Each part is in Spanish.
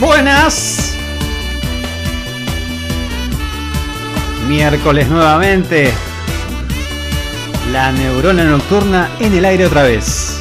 Buenas. Miércoles nuevamente. La neurona nocturna en el aire otra vez.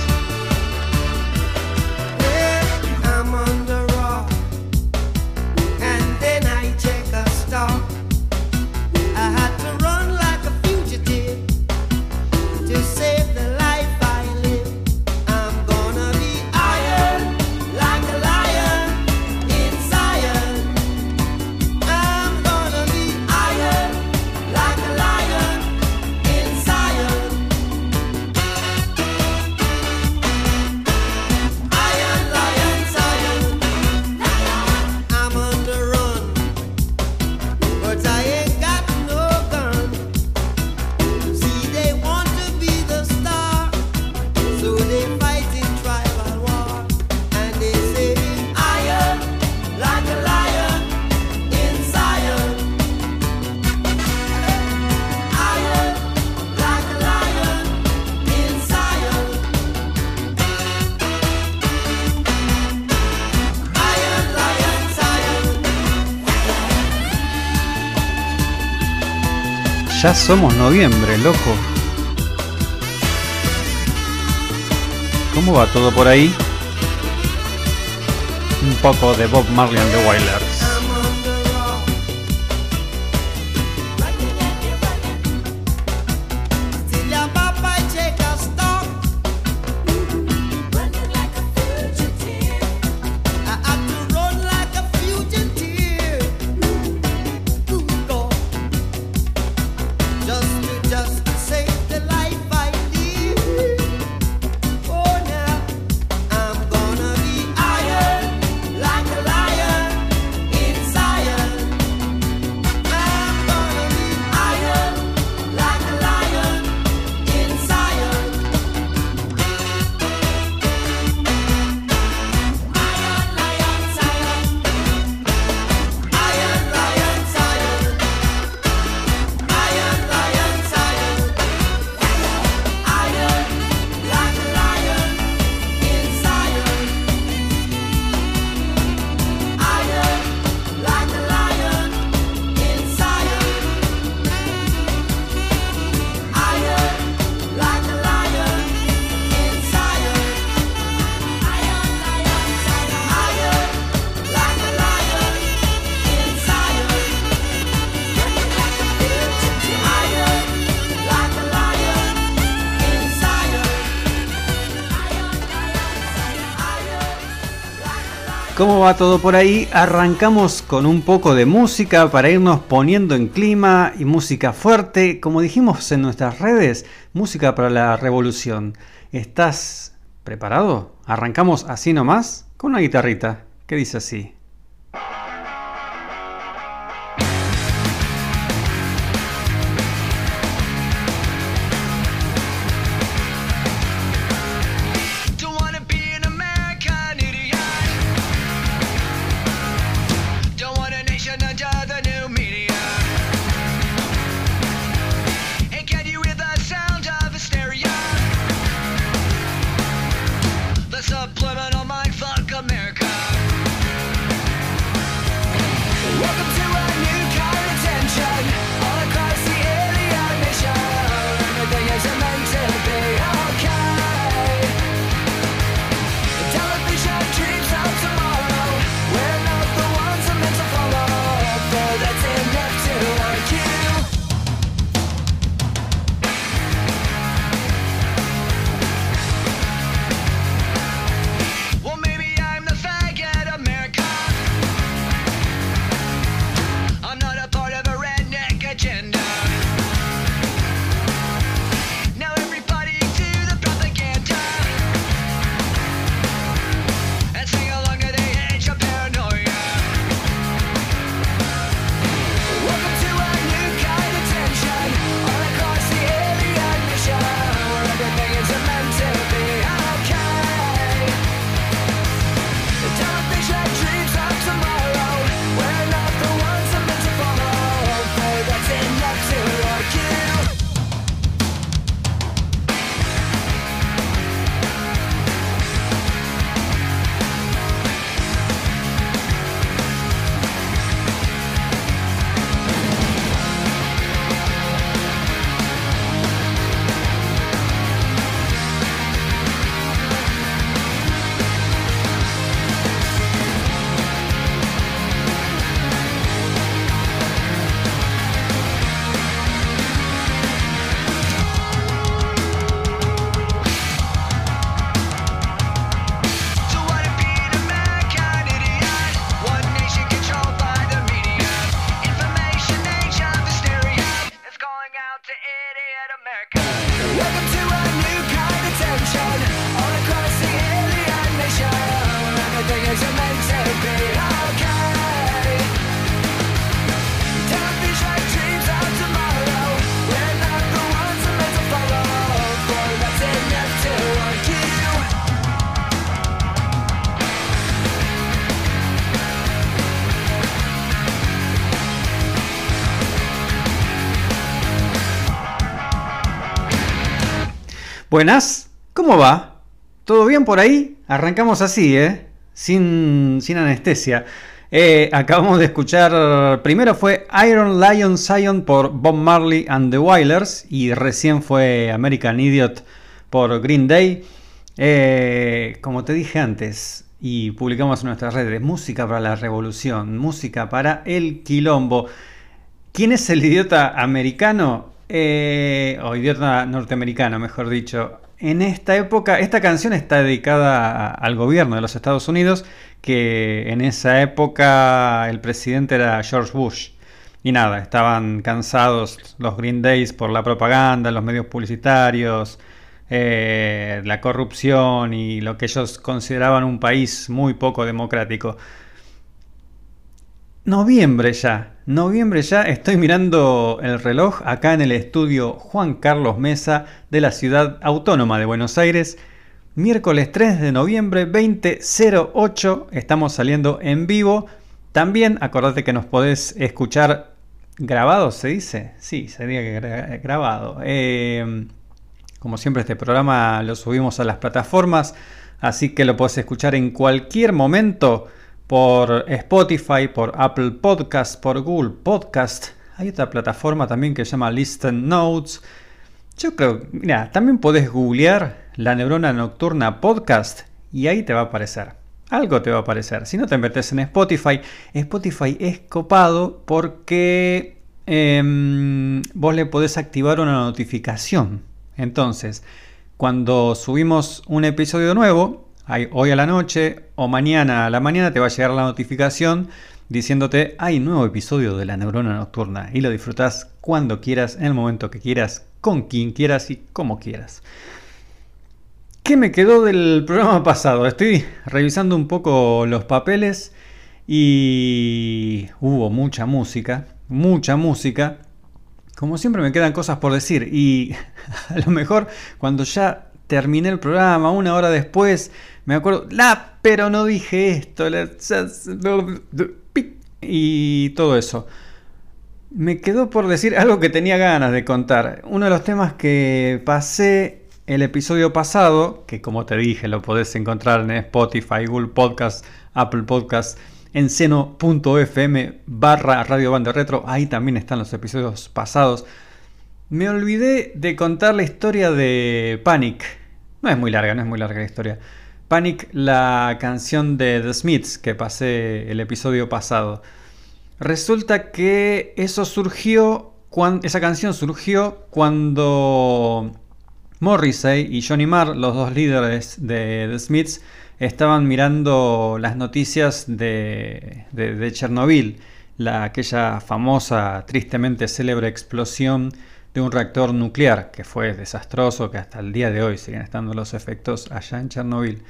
Somos noviembre, loco. ¿Cómo va todo por ahí? Un poco de Bob Marley and the Wailers. ¿Cómo va todo por ahí? Arrancamos con un poco de música para irnos poniendo en clima y música fuerte. Como dijimos en nuestras redes, música para la revolución. ¿Estás preparado? Arrancamos así nomás con una guitarrita que dice así. Buenas, ¿cómo va? ¿Todo bien por ahí? Arrancamos así, ¿eh? Sin, sin anestesia. Eh, acabamos de escuchar, primero fue Iron Lion Zion por Bob Marley and the Wailers y recién fue American Idiot por Green Day. Eh, como te dije antes y publicamos en nuestras redes, música para la revolución, música para el quilombo. ¿Quién es el idiota americano? Eh, o idiota norteamericano, mejor dicho. En esta época, esta canción está dedicada al gobierno de los Estados Unidos, que en esa época el presidente era George Bush. Y nada, estaban cansados los Green Days por la propaganda, los medios publicitarios, eh, la corrupción y lo que ellos consideraban un país muy poco democrático. Noviembre ya, noviembre ya, estoy mirando el reloj acá en el estudio Juan Carlos Mesa de la ciudad autónoma de Buenos Aires. Miércoles 3 de noviembre 2008, estamos saliendo en vivo. También acordate que nos podés escuchar grabado, ¿se dice? Sí, sería que gra- grabado. Eh, como siempre este programa lo subimos a las plataformas, así que lo podés escuchar en cualquier momento por Spotify, por Apple Podcast, por Google Podcast. Hay otra plataforma también que se llama Listen Notes. Yo creo, mira, también podés googlear la neurona nocturna podcast y ahí te va a aparecer. Algo te va a aparecer. Si no te metes en Spotify, Spotify es copado porque em, vos le podés activar una notificación. Entonces, cuando subimos un episodio nuevo, hoy a la noche o mañana a la mañana te va a llegar la notificación diciéndote hay nuevo episodio de la neurona nocturna y lo disfrutás cuando quieras, en el momento que quieras, con quien quieras y como quieras. ¿Qué me quedó del programa pasado? Estoy revisando un poco los papeles y hubo mucha música, mucha música. Como siempre me quedan cosas por decir y a lo mejor cuando ya terminé el programa, una hora después, me acuerdo, la, pero no dije esto, y todo eso. Me quedó por decir algo que tenía ganas de contar. Uno de los temas que pasé el episodio pasado, que como te dije lo podés encontrar en Spotify, Google Podcast, Apple Podcast, en seno.fm barra Radio Banda Retro, ahí también están los episodios pasados. Me olvidé de contar la historia de Panic. No es muy larga, no es muy larga la historia. Panic, la canción de The Smiths que pasé el episodio pasado. Resulta que eso surgió, esa canción surgió cuando Morrissey y Johnny Marr, los dos líderes de The Smiths, estaban mirando las noticias de, de- de Chernobyl, la, aquella famosa, tristemente célebre explosión de un reactor nuclear que fue desastroso, que hasta el día de hoy siguen estando los efectos allá en Chernobyl.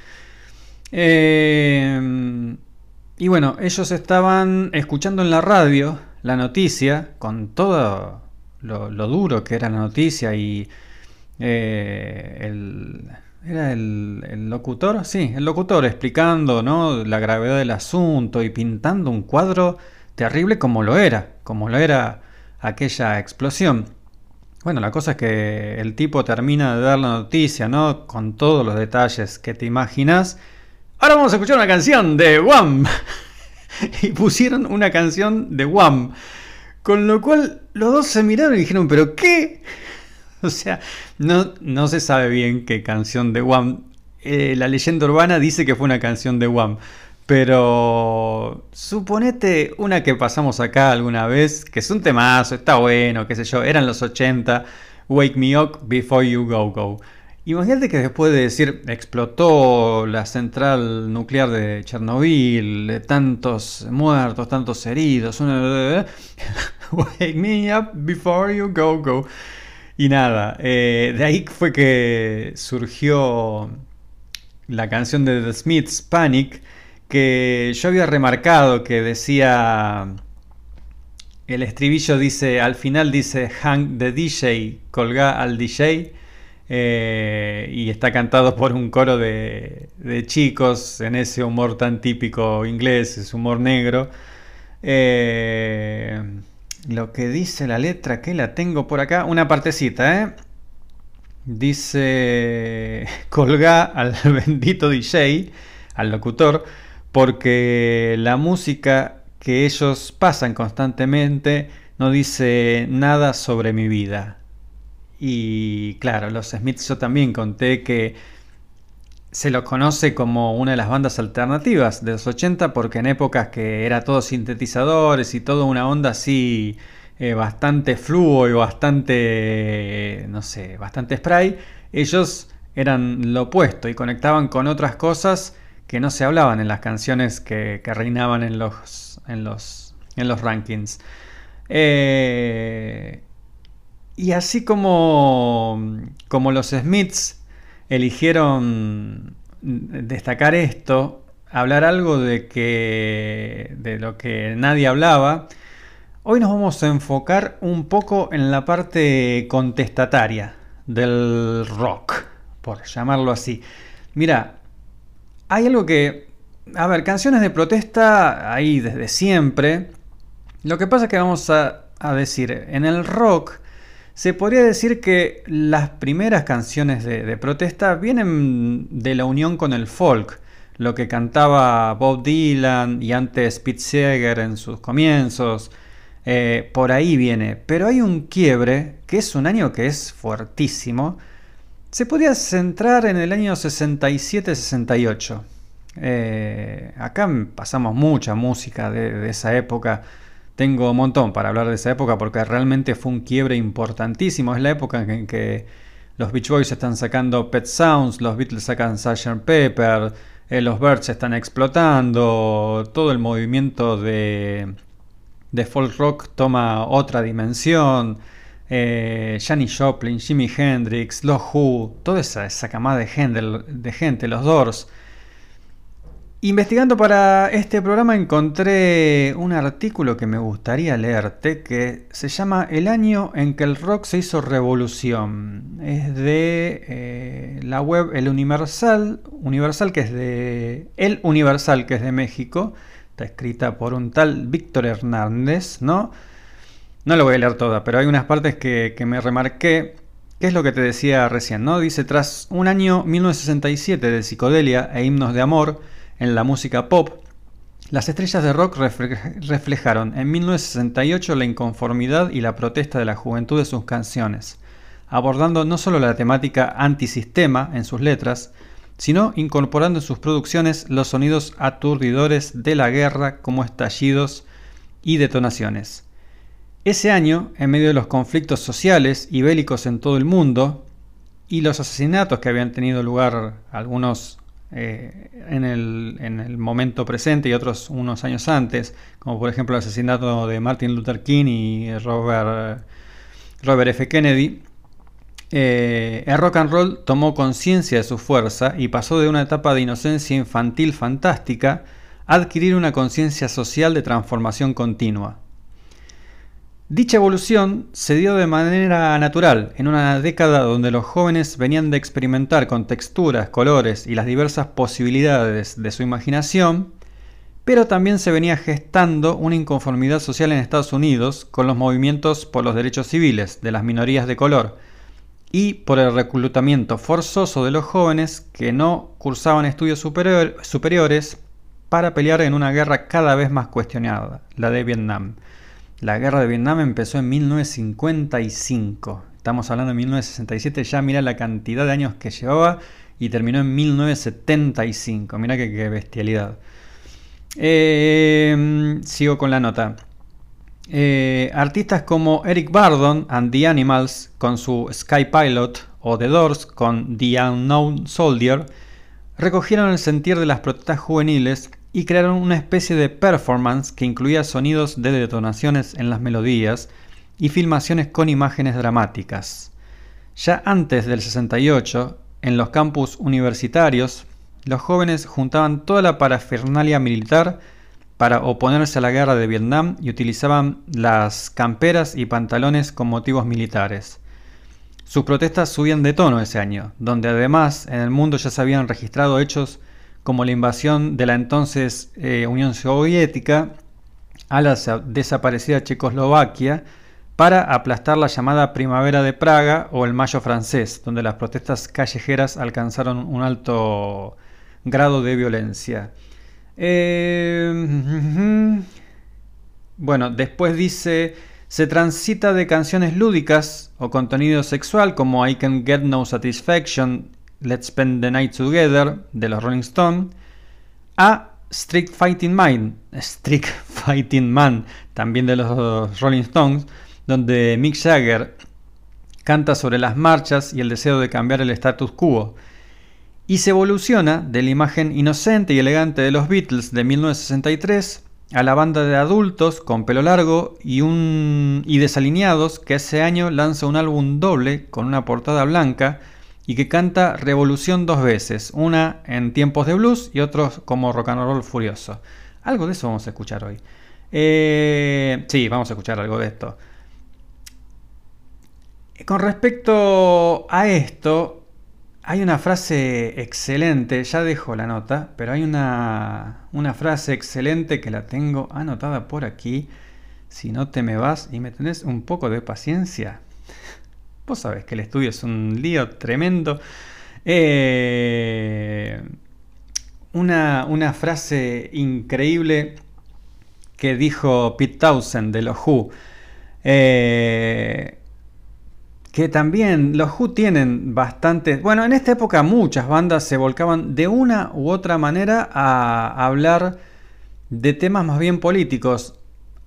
Eh, y bueno, ellos estaban escuchando en la radio la noticia, con todo lo, duro que era la noticia y eh, el, ¿Era el, el locutor? Sí, el locutor explicando ¿no? la gravedad del asunto y pintando un cuadro terrible como lo era, como lo era aquella explosión. Bueno, la cosa es que el tipo termina de dar la noticia, ¿no? Con todos los detalles que te imaginas. Ahora vamos a escuchar una canción de Wham. y pusieron una canción de Wham. Con lo cual los dos se miraron y dijeron, ¿pero qué? O sea, no, se sabe bien qué canción de Wham. Eh, la leyenda urbana dice que fue una canción de Wham. Pero suponete una que pasamos acá alguna vez, que es un temazo, está bueno, qué sé yo, eran los 80, Wake Me Up Before You Go Go. Imagínate que después de decir explotó la central nuclear de Chernobyl, tantos muertos, tantos heridos, una... Wake me up before you go go. Y nada, eh, de ahí fue que surgió la canción de The Smiths, Panic, que yo había remarcado que decía, el estribillo dice, al final dice, hang the DJ, colga al DJ, eh, y está cantado por un coro de, de chicos en ese humor tan típico inglés, ese humor negro. Eh, lo que dice la letra, que la tengo por acá, una partecita, ¿eh? Dice, colga al bendito DJ, al locutor, porque la música que ellos pasan constantemente no dice nada sobre mi vida. Y claro, los Smiths yo también conté que se los conoce como una de las bandas alternativas de los 80 porque en épocas que era todo sintetizadores y toda una onda así eh, bastante fluo y bastante, no sé, bastante spray, ellos eran lo opuesto y conectaban con otras cosas que no se hablaban en las canciones que, reinaban en los, en los, en los rankings. Eh, y así como, como los Smiths eligieron destacar esto, hablar algo de que de lo que nadie hablaba, hoy nos vamos a enfocar un poco en la parte contestataria del rock, por llamarlo así. Mira, hay algo que, a ver, canciones de protesta hay desde siempre. Lo que pasa es que vamos a, decir, en el rock se podría decir que las primeras canciones de, de, protesta vienen de la unión con el folk, lo que cantaba Bob Dylan y antes Pete Seeger en sus comienzos, eh, por ahí viene. Pero hay un quiebre, que es un año que es fuertísimo, se podría centrar en el año 67-68. Eh, acá pasamos mucha música de, de esa época. Tengo un montón para hablar de esa época porque realmente fue un quiebre importantísimo. Es la época en que los Beach Boys están sacando Pet Sounds, los Beatles sacan Sgt. Pepper, eh, los Birds están explotando, todo el movimiento de, de folk rock toma otra dimensión. Eh, Janis Joplin, Jimi Hendrix, los Who, toda esa, esa camada de gente, los Doors. Investigando para este programa encontré un artículo que me gustaría leerte que se llama El año en que el rock se hizo revolución. Es de eh, la web El Universal, Universal que es de El Universal que es de México. Está escrita por un tal Víctor Hernández, ¿no? No lo voy a leer toda, pero hay unas partes que, que me remarqué. ¿Qué es lo que te decía recién, no? Dice, tras un año 1967 de psicodelia e himnos de amor, en la música pop, las estrellas de rock reflejaron en 1968 la inconformidad y la protesta de la juventud de sus canciones, abordando no solo la temática antisistema en sus letras, sino incorporando en sus producciones los sonidos aturdidores de la guerra como estallidos y detonaciones. Ese año, en medio de los conflictos sociales y bélicos en todo el mundo, y los asesinatos que habían tenido lugar algunos eh, en, el, en, el, momento presente y otros unos años antes, como por ejemplo el asesinato de Martin Luther King y Robert, Robert F. Kennedy, eh, el rock and roll tomó conciencia de su fuerza y pasó de una etapa de inocencia infantil fantástica a adquirir una conciencia social de transformación continua. Dicha evolución se dio de manera natural en una década donde los jóvenes venían de experimentar con texturas, colores y las diversas posibilidades de su imaginación, pero también se venía gestando una inconformidad social en Estados Unidos con los movimientos por los derechos civiles de las minorías de color y por el reclutamiento forzoso de los jóvenes que no cursaban estudios superior, superiores para pelear en una guerra cada vez más cuestionada, la de Vietnam. La guerra de Vietnam empezó en 1955. Estamos hablando de 1967, ya mira la cantidad de años que llevaba y terminó en 1975. Mira qué, bestialidad. Eh, sigo con la nota. Eh, artistas como Eric Bardon and The Animals con su Sky Pilot o The Doors con The Unknown Soldier recogieron el sentir de las protestas juveniles y crearon una especie de performance que incluía sonidos de detonaciones en las melodías y filmaciones con imágenes dramáticas. Ya antes del 68, en los campus universitarios, los jóvenes juntaban toda la parafernalia militar para oponerse a la guerra de Vietnam y utilizaban las camperas y pantalones con motivos militares. Sus protestas subían de tono ese año, donde además en el mundo ya se habían registrado hechos como la invasión de la entonces eh, Unión Soviética a la sa- desaparecida Checoslovaquia para aplastar la llamada Primavera de Praga o el Mayo francés, donde las protestas callejeras alcanzaron un alto grado de violencia. Eh, bueno, después dice, se transita de canciones lúdicas o contenido sexual como I Can Get No Satisfaction, Let's Spend the Night Together de los Rolling Stones, a Strict Fighting Strict Fighting Man, también de los Rolling Stones, donde Mick Jagger canta sobre las marchas y el deseo de cambiar el status quo. Y se evoluciona de la imagen inocente y elegante de los Beatles de 1963 a la banda de adultos con pelo largo y, y desalineados que ese año lanza un álbum doble con una portada blanca y que canta Revolución dos veces, una en tiempos de blues y otros como rock and roll furioso. Algo de eso vamos a escuchar hoy. Eh, sí, vamos a escuchar algo de esto. Con respecto a esto, hay una frase excelente, ya dejo la nota, pero hay una, una frase excelente que la tengo anotada por aquí. Si no te me vas y me tenés un poco de paciencia. Vos sabés que el estudio es un lío tremendo. Eh, una, una frase increíble que dijo Pete Townsend de los Who. Eh, que también los Who tienen bastantes. Bueno, en esta época muchas bandas se volcaban de una u otra manera a hablar de temas más bien políticos.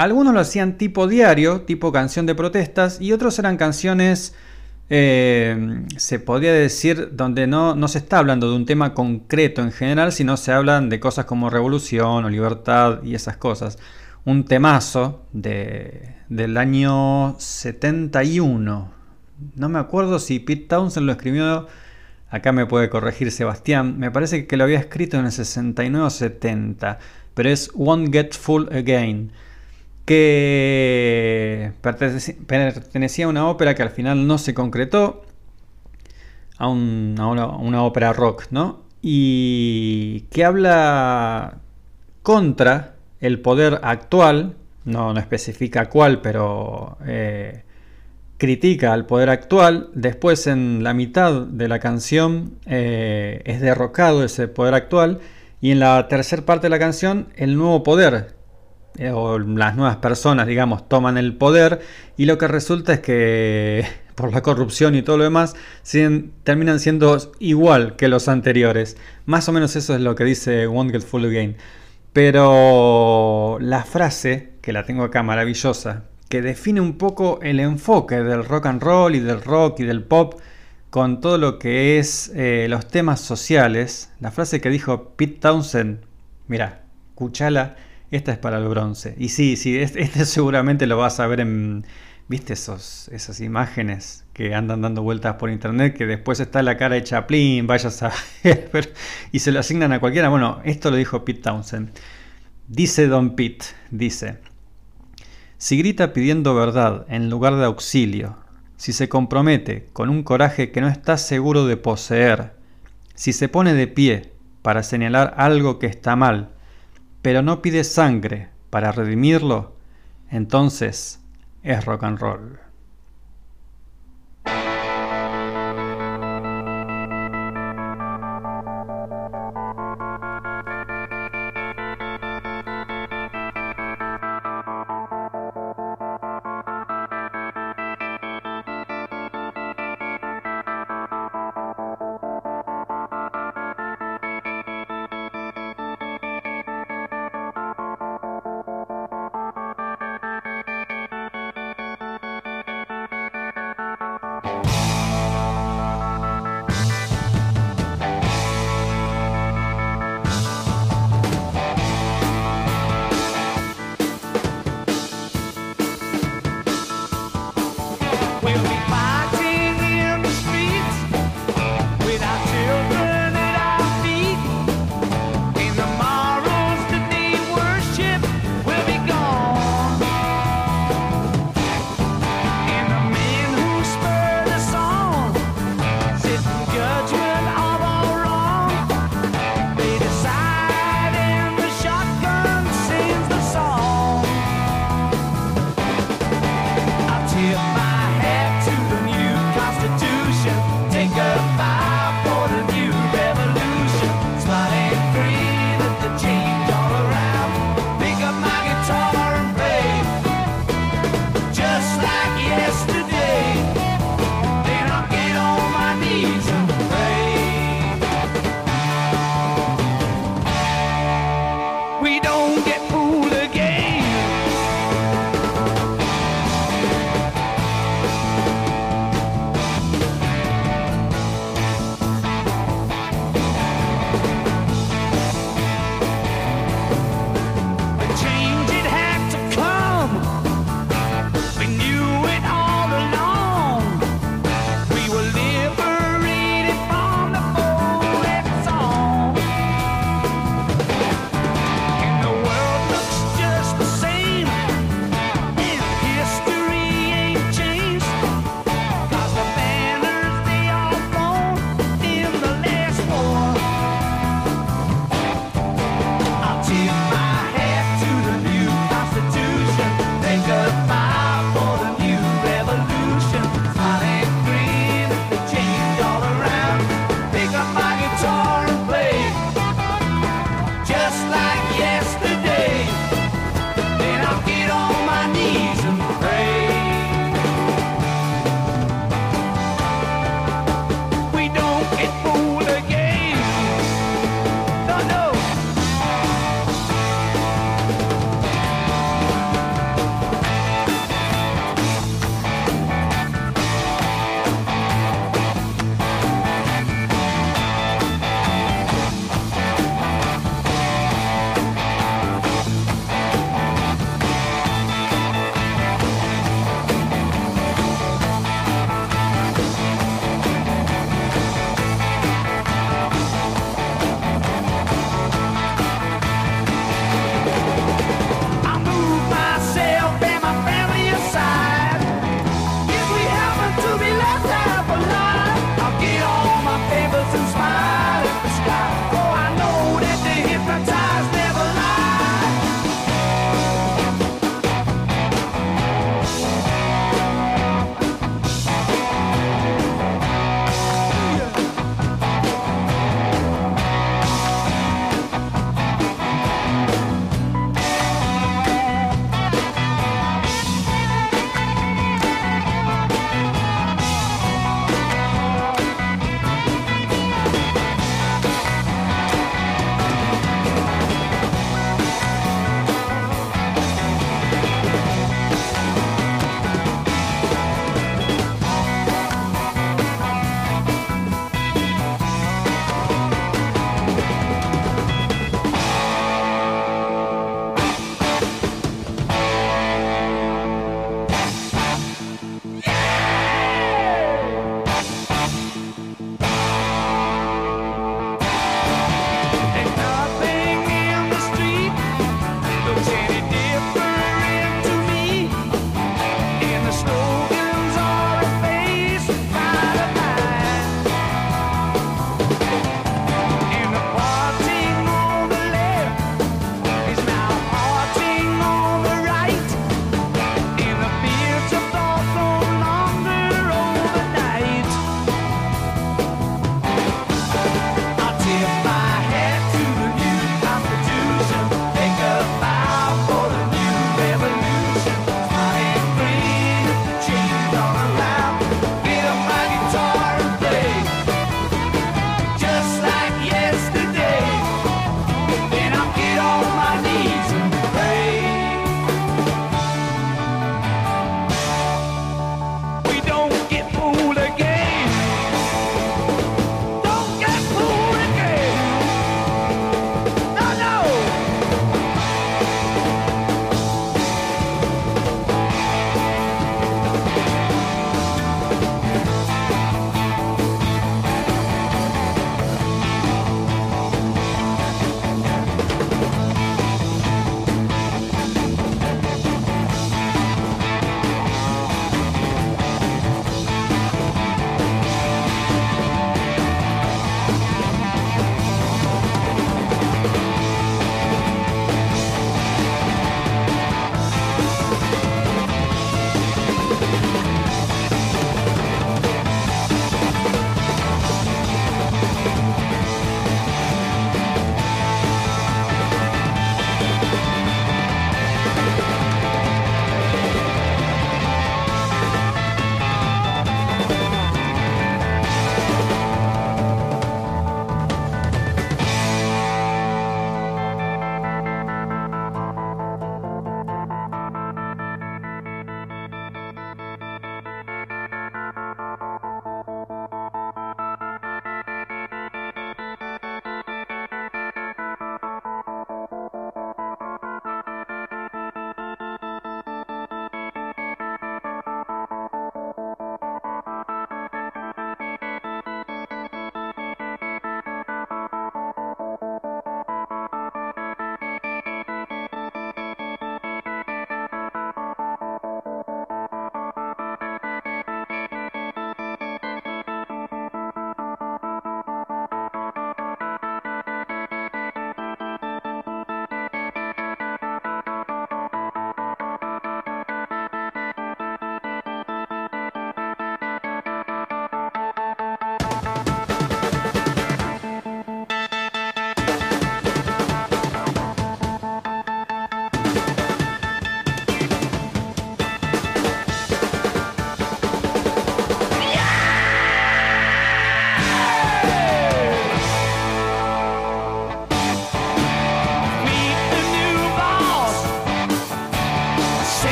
Algunos lo hacían tipo diario, tipo canción de protestas, y otros eran canciones, eh, se podría decir, donde no, no se está hablando de un tema concreto en general, sino se hablan de cosas como revolución o libertad y esas cosas. Un temazo de, del año 71. No me acuerdo si Pete Townsend lo escribió. Acá me puede corregir Sebastián. Me parece que lo había escrito en el 69 o 70. Pero es Won't Get Full Again. Que pertenecía a una ópera que al final no se concretó. A una, una ópera rock, ¿no? Y que habla contra el poder actual. No, no especifica cuál, pero. eh, critica al poder actual, después en la mitad de la canción eh, es derrocado ese poder actual y en la tercera parte de la canción el nuevo poder eh, o las nuevas personas, digamos, toman el poder y lo que resulta es que por la corrupción y todo lo demás siguen- terminan siendo igual que los anteriores. Más o menos eso es lo que dice Won't Get Full Again. Pero la frase, que la tengo acá maravillosa, que define un poco el enfoque del rock and roll y del rock y del pop con todo lo que es eh, los temas sociales, la frase que dijo Pete Townsend, mira, escuchala, esta es para el bronce. Y sí, sí, este, seguramente lo vas a ver en, viste esos, esas imágenes que andan dando vueltas por internet, que después está la cara de Chaplin, vayas a ver, y se lo asignan a cualquiera. Bueno, esto lo dijo Pete Townsend. Dice Don Pete, dice, si grita pidiendo verdad en lugar de auxilio, si se compromete con un coraje que no está seguro de poseer, si se pone de pie para señalar algo que está mal, pero no pide sangre para redimirlo, entonces es rock and roll.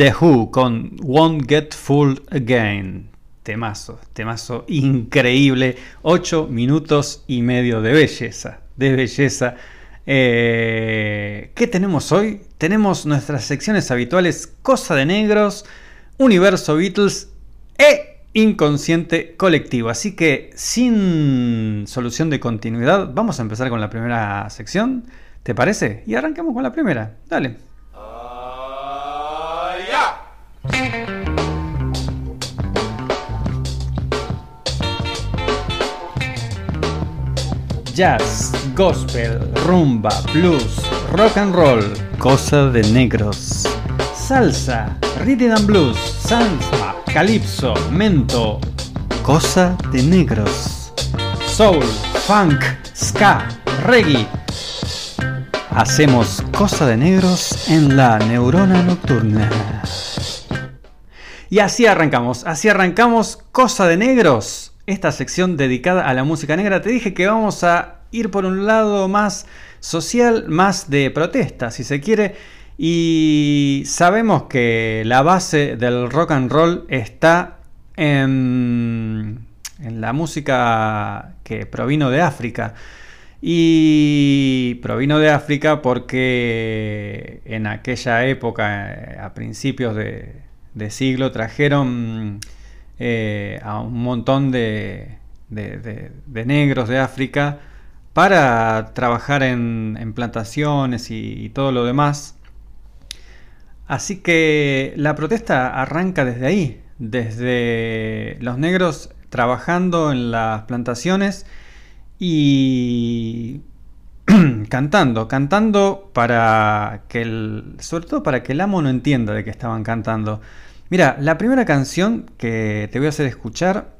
The Who con Won't Get Fooled Again. Temazo, temazo increíble. 8 minutos y medio de belleza, de belleza. Eh, ¿Qué tenemos hoy? Tenemos nuestras secciones habituales Cosa de Negros, Universo Beatles e Inconsciente Colectivo. Así que sin solución de continuidad, vamos a empezar con la primera sección. ¿Te parece? Y arranquemos con la primera. Dale. Jazz, gospel, rumba, blues, rock and roll, cosa de negros. Salsa, rhythm and blues, salsa, calypso, mento, cosa de negros. Soul, funk, ska, reggae. Hacemos cosa de negros en la neurona nocturna. Y así arrancamos, así arrancamos Cosa de Negros, esta sección dedicada a la música negra. Te dije que vamos a ir por un lado más social, más de protesta, si se quiere. Y sabemos que la base del rock and roll está en, en la música que provino de África. Y provino de África porque en aquella época, eh, a principios de, de siglo, trajeron eh, a un montón de, de- negros de África para trabajar en, en plantaciones y, y todo lo demás. Así que la protesta arranca desde ahí, desde los negros trabajando en las plantaciones y cantando, cantando para que el, sobre todo para que el amo no entienda de que estaban cantando. Mira, la primera canción que te voy a hacer escuchar,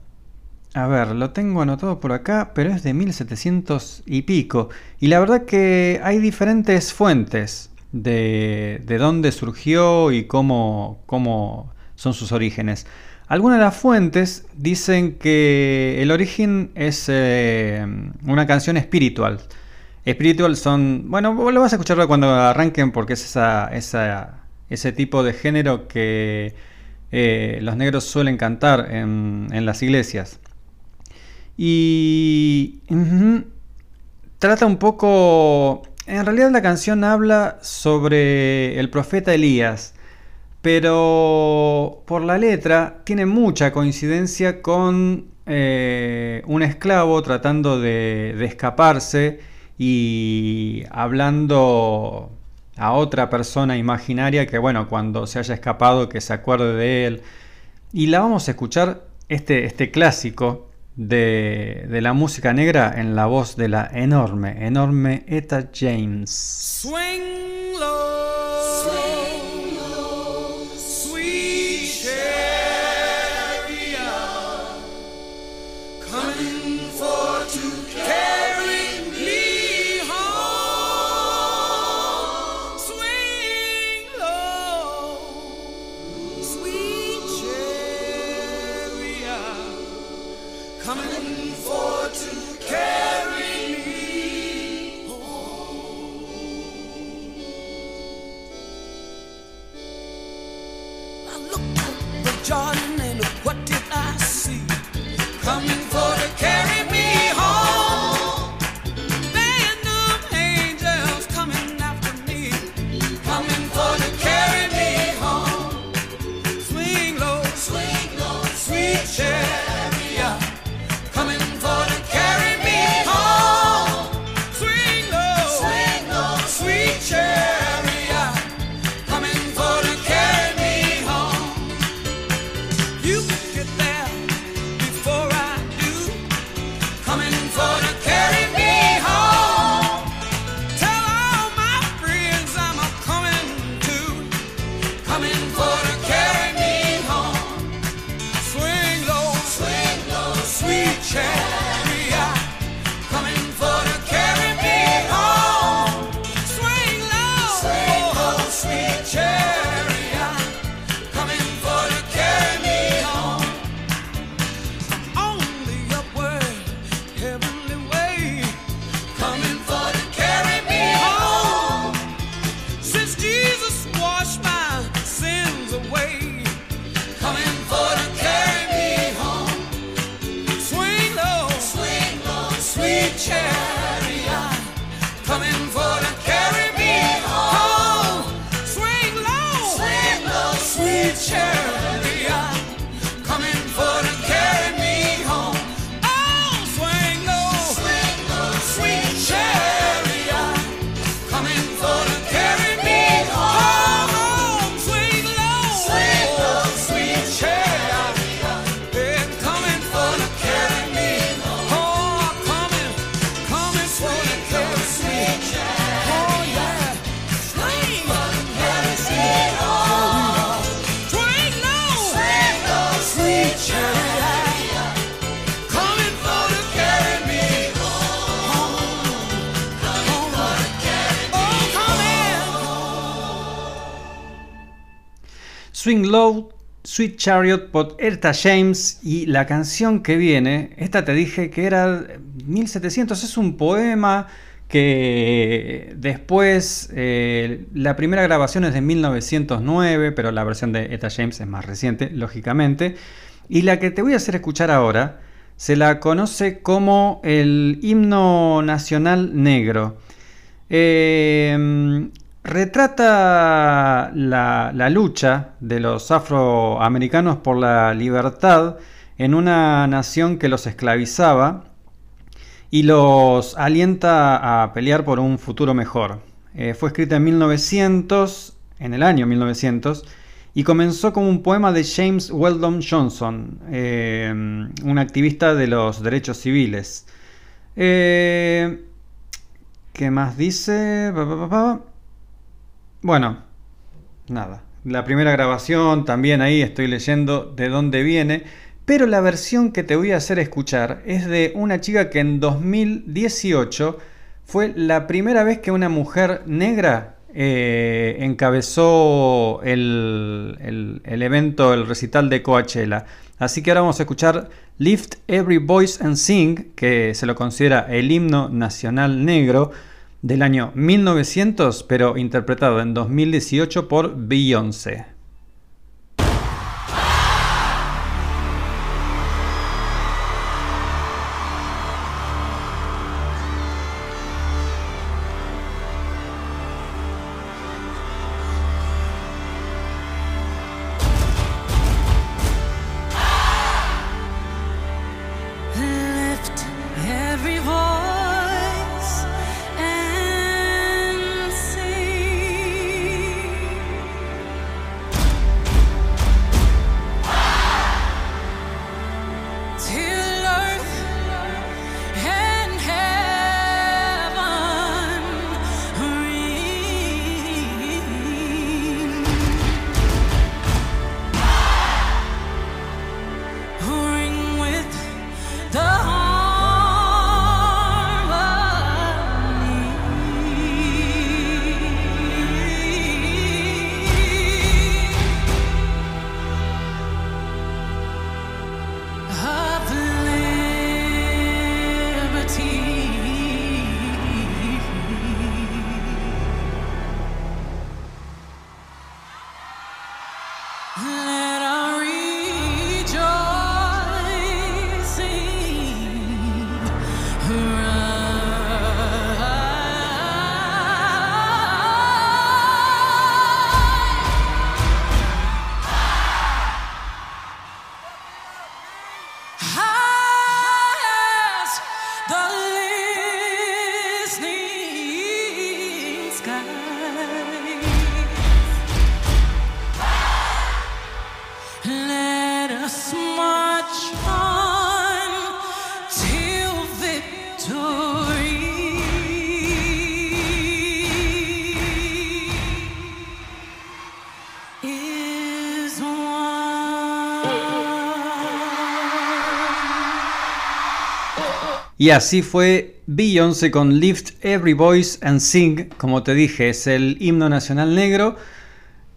a ver, lo tengo anotado por acá, pero es de 1700 y pico. Y la verdad que hay diferentes fuentes de, de dónde surgió y cómo, cómo son sus orígenes. Algunas de las fuentes dicen que el origen es eh, una canción espiritual. Espiritual son, bueno, lo vas a escuchar cuando arranquen porque es esa, esa- ese tipo de género que eh, los negros suelen cantar en, las iglesias. Y trata un poco, en realidad la canción habla sobre el profeta Elías, pero por la letra tiene mucha coincidencia con eh, un esclavo tratando de escaparse y hablando a otra persona imaginaria que bueno, cuando se haya escapado que se acuerde de él. Y la vamos a escuchar este, este clásico de, de la música negra en la voz de la enorme, enorme Etta James. Swing low, Swing Low, Sweet Chariot por Erta James y la canción que viene, esta te dije que era 1700, es un poema que después eh, la primera grabación es de 1909, pero la versión de Etta James es más reciente, lógicamente. Y la que te voy a hacer escuchar ahora se la conoce como el himno nacional negro. Eh, retrata la, lucha de los afroamericanos por la libertad en una nación que los esclavizaba y los alienta a pelear por un futuro mejor. Eh, fue escrita en 1900, en el año 1900, y comenzó como un poema de James Weldon Johnson, eh, un activista de los derechos civiles. Eh, ¿Qué más dice? Bueno, nada. La primera grabación también ahí estoy leyendo de dónde viene. Pero la versión que te voy a hacer escuchar es de una chica que en 2018 fue la primera vez que una mujer negra eh, encabezó el, el- el evento, el recital de Coachella. Así que ahora vamos a escuchar Lift Every Voice and Sing, que se lo considera el himno nacional negro del año 1900, pero interpretado en 2018 por Beyoncé. Y así fue Beyoncé con Lift Every Voice and Sing, como te dije, es el himno nacional negro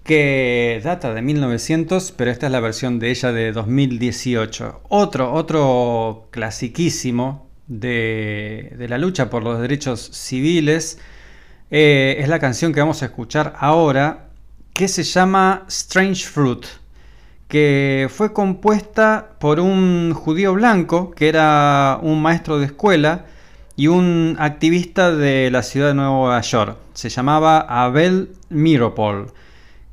que data de 1900, pero esta es la versión de ella de 2018. Otro, otro clasiquísimo de, de la lucha por los derechos civiles eh, es la canción que vamos a escuchar ahora, que se llama Strange Fruit que fue compuesta por un judío blanco, que era un maestro de escuela y un activista de la ciudad de Nueva York. Se llamaba Abel Miropol,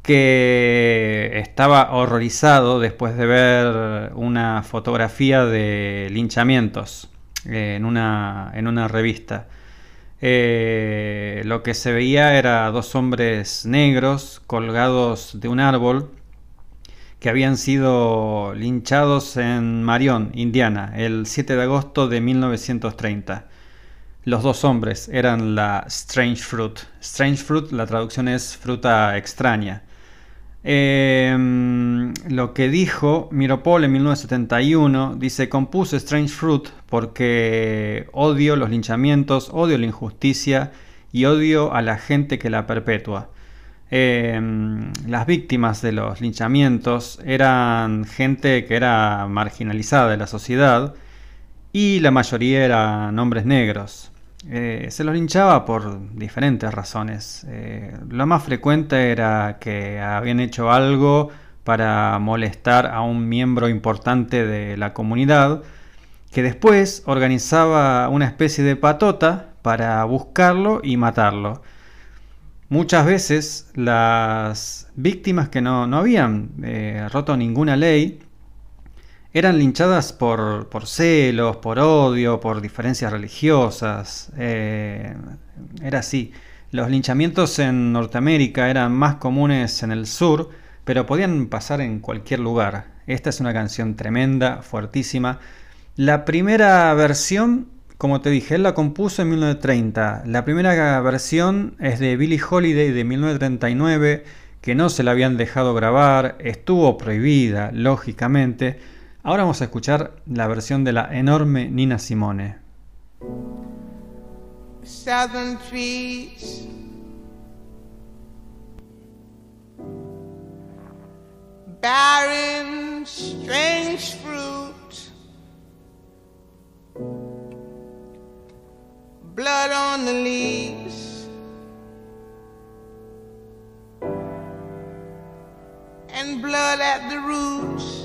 que estaba horrorizado después de ver una fotografía de linchamientos eh, en, una, en una revista. Eh, lo que se veía era dos hombres negros colgados de un árbol que habían sido linchados en Marion, Indiana, el 7 de agosto de 1930. Los dos hombres eran la Strange Fruit. Strange Fruit, la traducción es fruta extraña. Eh, lo que dijo Miropol en 1971, dice, compuse Strange Fruit porque odio los linchamientos, odio la injusticia y odio a la gente que la perpetúa. Eh, las víctimas de los linchamientos eran gente que era marginalizada de la sociedad y la mayoría eran hombres negros. Eh, se los linchaba por diferentes razones. Eh, lo más frecuente era que habían hecho algo para molestar a un miembro importante de la comunidad, que después organizaba una especie de patota para buscarlo y matarlo. Muchas veces las víctimas que no, no habían eh, roto ninguna ley eran linchadas por, por celos, por odio, por diferencias religiosas. Eh, era así. Los linchamientos en Norteamérica eran más comunes en el sur, pero podían pasar en cualquier lugar. Esta es una canción tremenda, fuertísima. La primera versión, como te dije, él la compuso en 1930. La primera versión es de Billie Holiday de 1939, que no se la habían dejado grabar, estuvo prohibida, lógicamente. Ahora vamos a escuchar la versión de la enorme Nina Simone. southern trees. Barren, strange fruit. Blood on the leaves. And blood at the roots.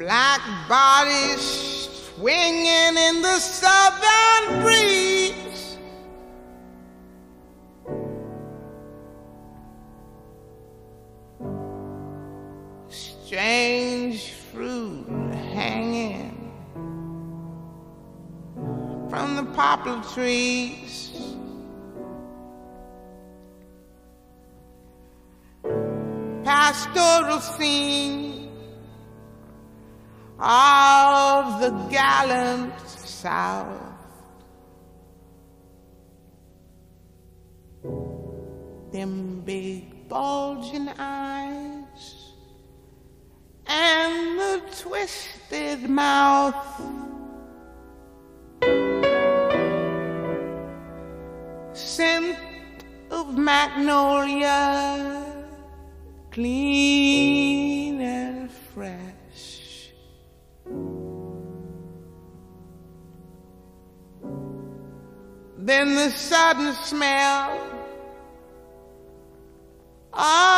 black bodies swinging in the southern breeze. Trees. Pastoral scene of the gallant South. Them big bulging eyes and the twisted mouth. Clean and fresh. Then the sudden smell of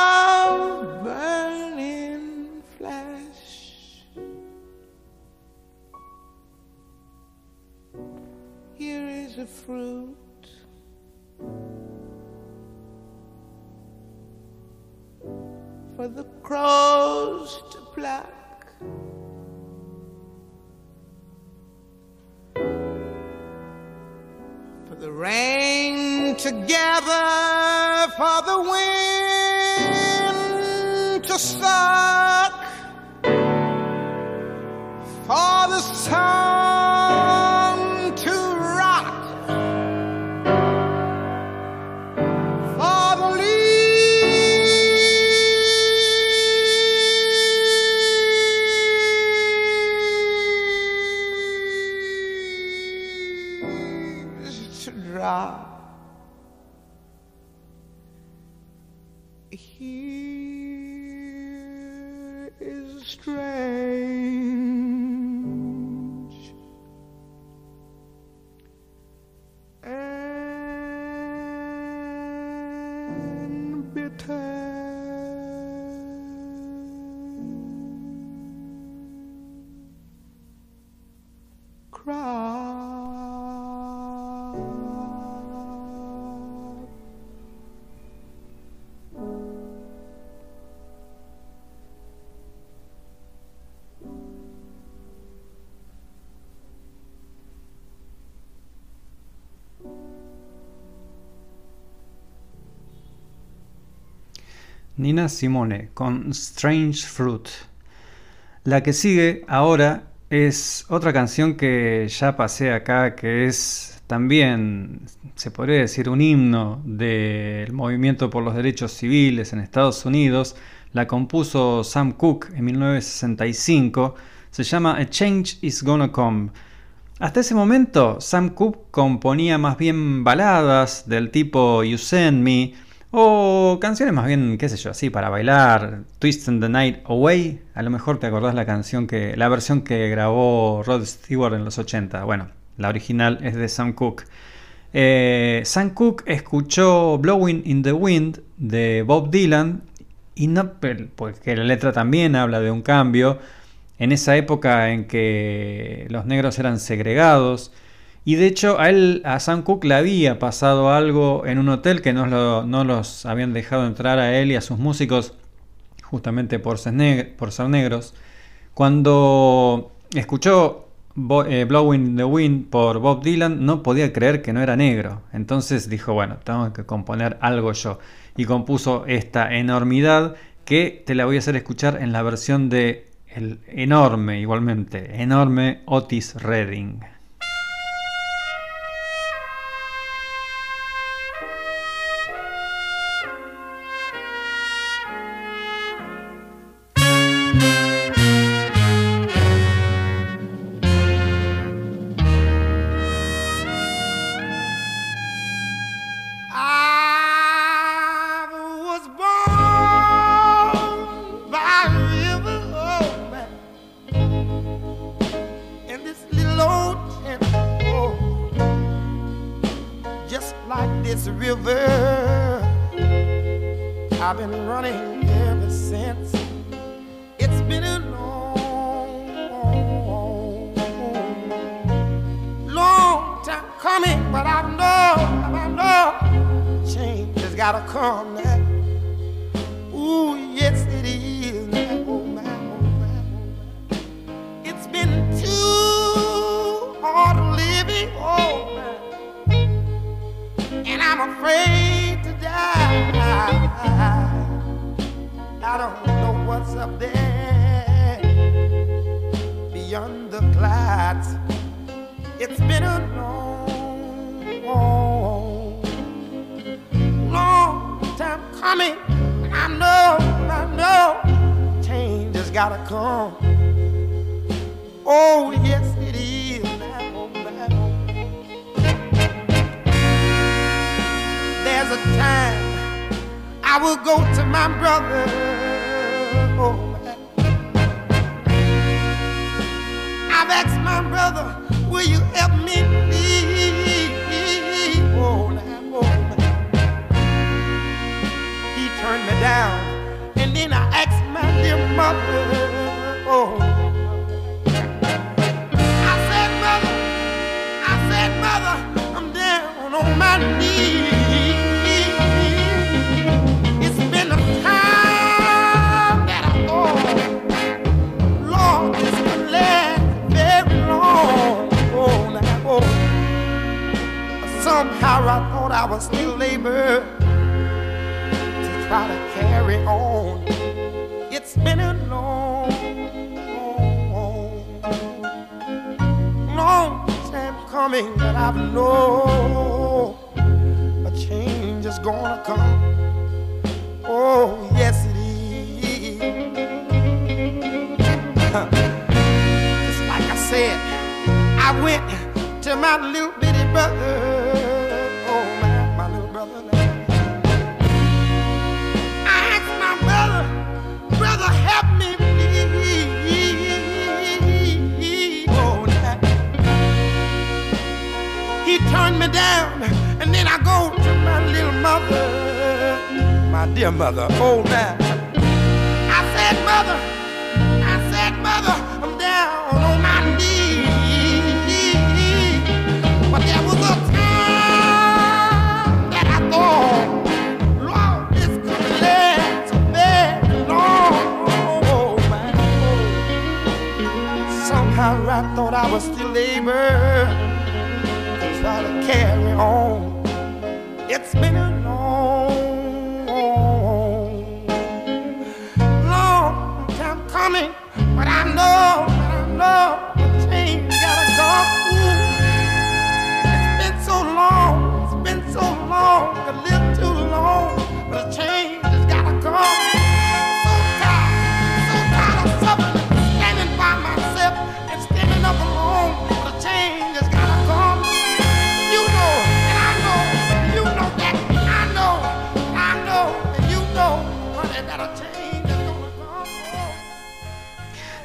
Nina Simone con Strange Fruit. La que sigue ahora es otra canción que ya pasé acá, que es también se podría decir un himno del movimiento por los derechos civiles en Estados Unidos, la compuso Sam Cooke en 1965, se llama A Change Is Gonna Come. Hasta ese momento, Sam Cooke componía más bien baladas del tipo You Send Me, o canciones más bien, qué sé yo, así para bailar, Twisting the Night Away, a lo mejor te acordás la canción que, la versión que grabó Rod Stewart en los 80, bueno, la original es de Sam Cooke. Eh, Sam Cooke escuchó Blowing in the Wind de Bob Dylan y no, porque la letra también habla de un cambio en esa época en que los negros eran segregados y de hecho a él a Sam Cooke le había pasado algo en un hotel que no, no los habían dejado entrar a él y a sus músicos justamente por ser, negros cuando escuchó Bo- eh, Blowing in the Wind por Bob Dylan, no podía creer que no era negro. Entonces dijo, bueno, tengo que componer algo yo. Y compuso esta enormidad que te la voy a hacer escuchar en la versión de el enorme, igualmente, enorme Otis Redding.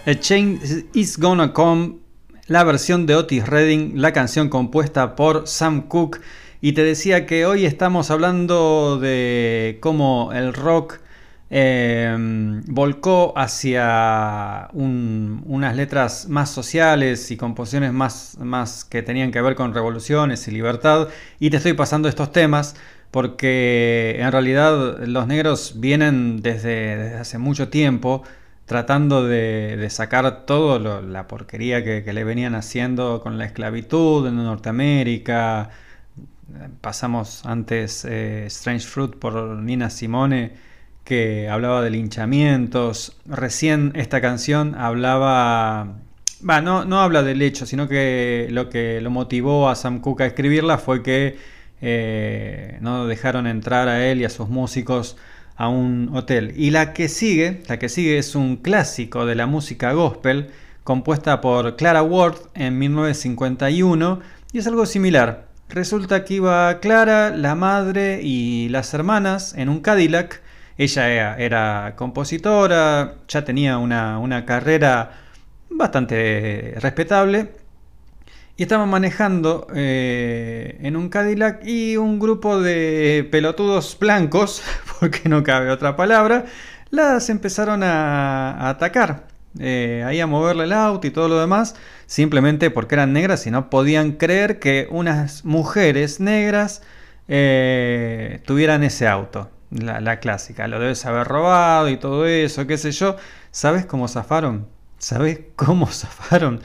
A Change is Gonna Come, la versión de Otis Redding, la canción compuesta por Sam Cooke. Y te decía que hoy estamos hablando de cómo el rock eh, volcó hacia un- unas letras más sociales y composiciones más, más que tenían que ver con revoluciones y libertad. Y te estoy pasando estos temas porque en realidad los negros vienen desde hace mucho tiempo tratando de, sacar todo lo- la porquería que, le venían haciendo con la esclavitud en Norteamérica. Pasamos antes eh, Strange Fruit por Nina Simone que hablaba de linchamientos. Recién esta canción hablaba... No, no habla del hecho, sino que lo que lo motivó a Sam Cooke a escribirla fue que eh, no dejaron entrar a él y a sus músicos a un hotel. Y la que sigue, la que sigue es un clásico de la música gospel, compuesta por Clara Ward en 1951, y es algo similar. Resulta que iba Clara, la madre y las hermanas en un Cadillac. Ella era, compositora, ya tenía una, una carrera bastante respetable. Y estaban manejando eh, en un Cadillac y un grupo de pelotudos blancos, porque no cabe otra palabra, las empezaron a, atacar. eh, ahí a moverle el auto y todo lo demás, simplemente porque eran negras y no podían creer que unas mujeres negras eh, tuvieran ese auto. La, la clásica, lo debes haber robado y todo eso, qué sé yo. ¿Sabes cómo zafaron? ¿Sabes cómo zafaron?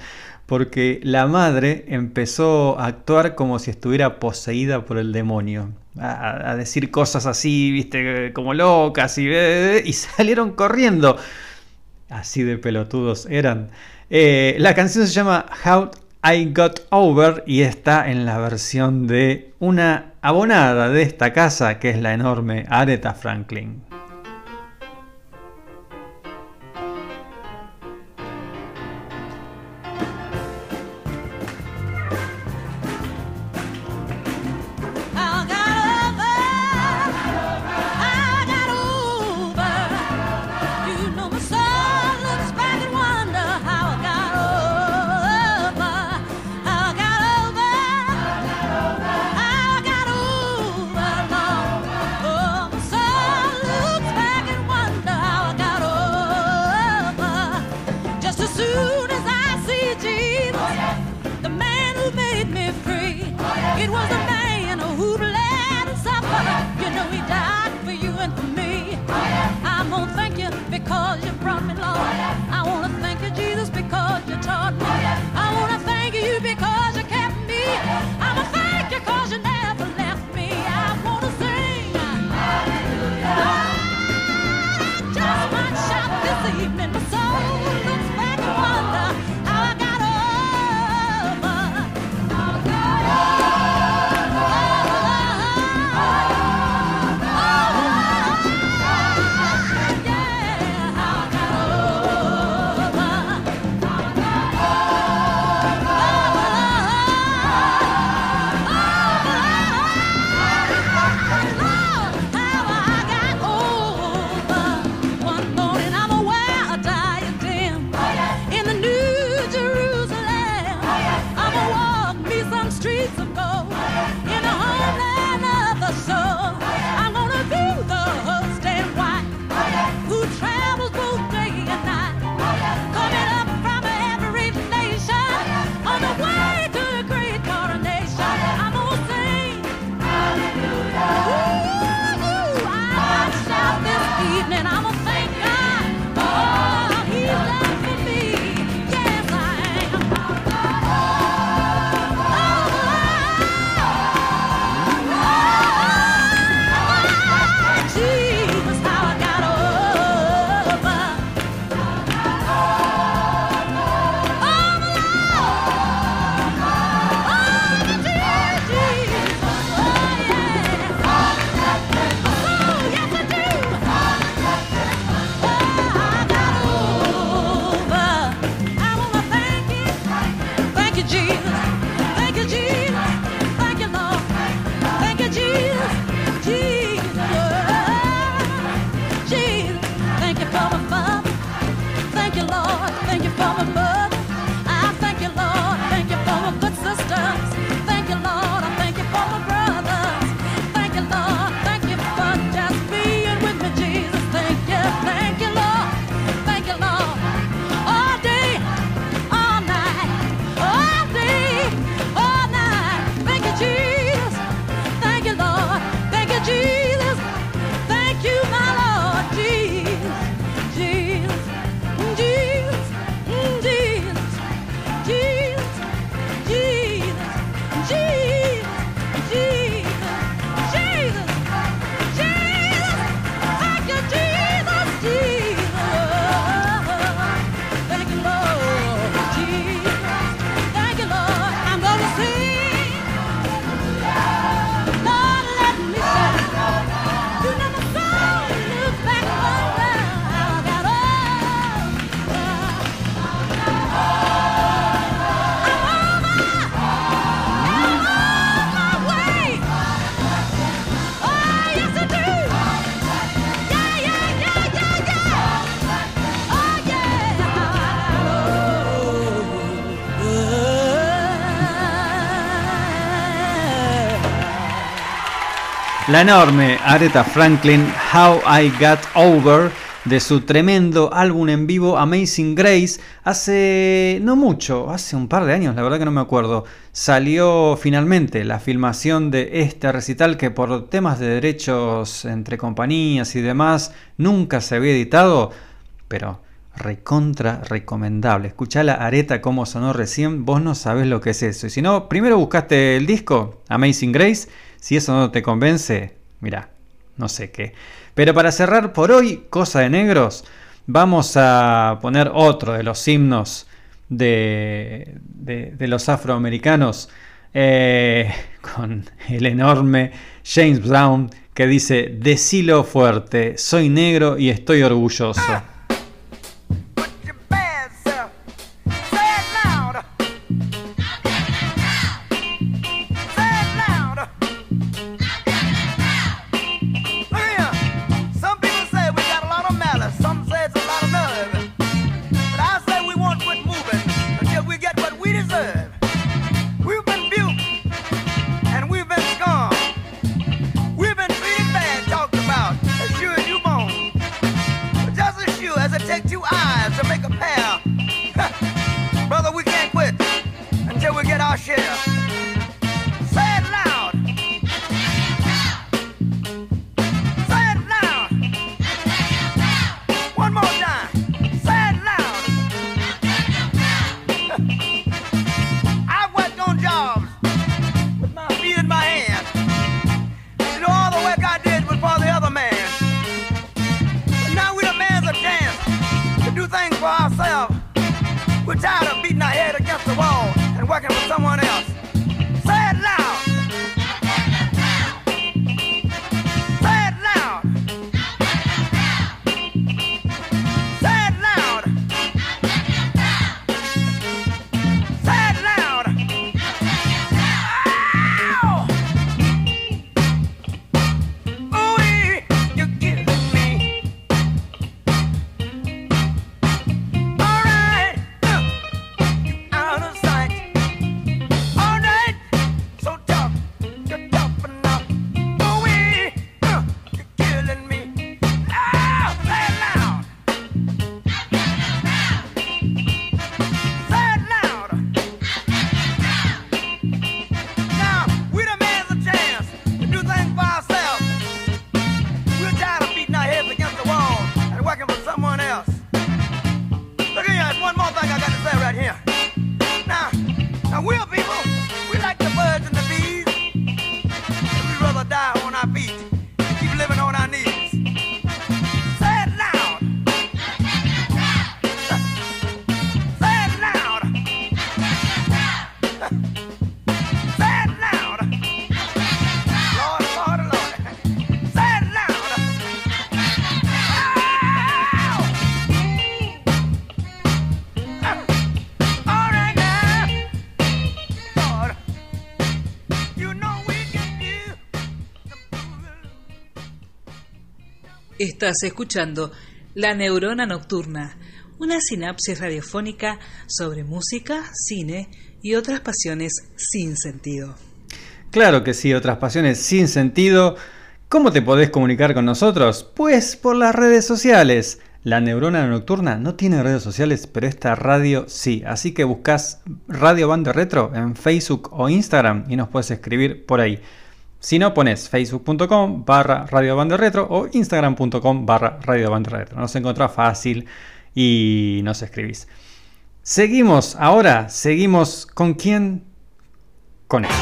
Porque la madre empezó a actuar como si estuviera poseída por el demonio. A, decir cosas así, viste, como locas y, y salieron corriendo. Así de pelotudos eran. Eh, la canción se llama How I Got Over y está en la versión de una abonada de esta casa que es la enorme Aretha Franklin. La enorme Aretha Franklin, How I Got Over, de su tremendo álbum en vivo Amazing Grace, hace no mucho, hace un par de años, la verdad que no me acuerdo, salió finalmente la filmación de este recital que por temas de derechos entre compañías y demás nunca se había editado, pero recontra recomendable. Escuchá la areta como sonó recién, vos no sabés lo que es eso. Y si no, primero buscaste el disco Amazing Grace, si eso no te convence, mira, no sé qué. Pero para cerrar por hoy, Cosa de Negros, vamos a poner otro de los himnos de, los afroamericanos eh, con el enorme James Brown que dice, decilo fuerte, soy negro y estoy orgulloso. Estás escuchando La Neurona Nocturna, una sinapsis radiofónica sobre música, cine y otras pasiones sin sentido. Claro que sí, otras pasiones sin sentido. ¿Cómo te podés comunicar con nosotros? Pues por las redes sociales. La neurona nocturna no tiene redes sociales, pero esta radio sí. Así que buscas Radio Banda Retro en Facebook o Instagram y nos puedes escribir por ahí. Si no, pones facebook.com barra Radio Retro o instagram.com barra Radio Retro. Nos encontrás fácil y nos escribís. Seguimos ahora, seguimos con quién? Con ellos.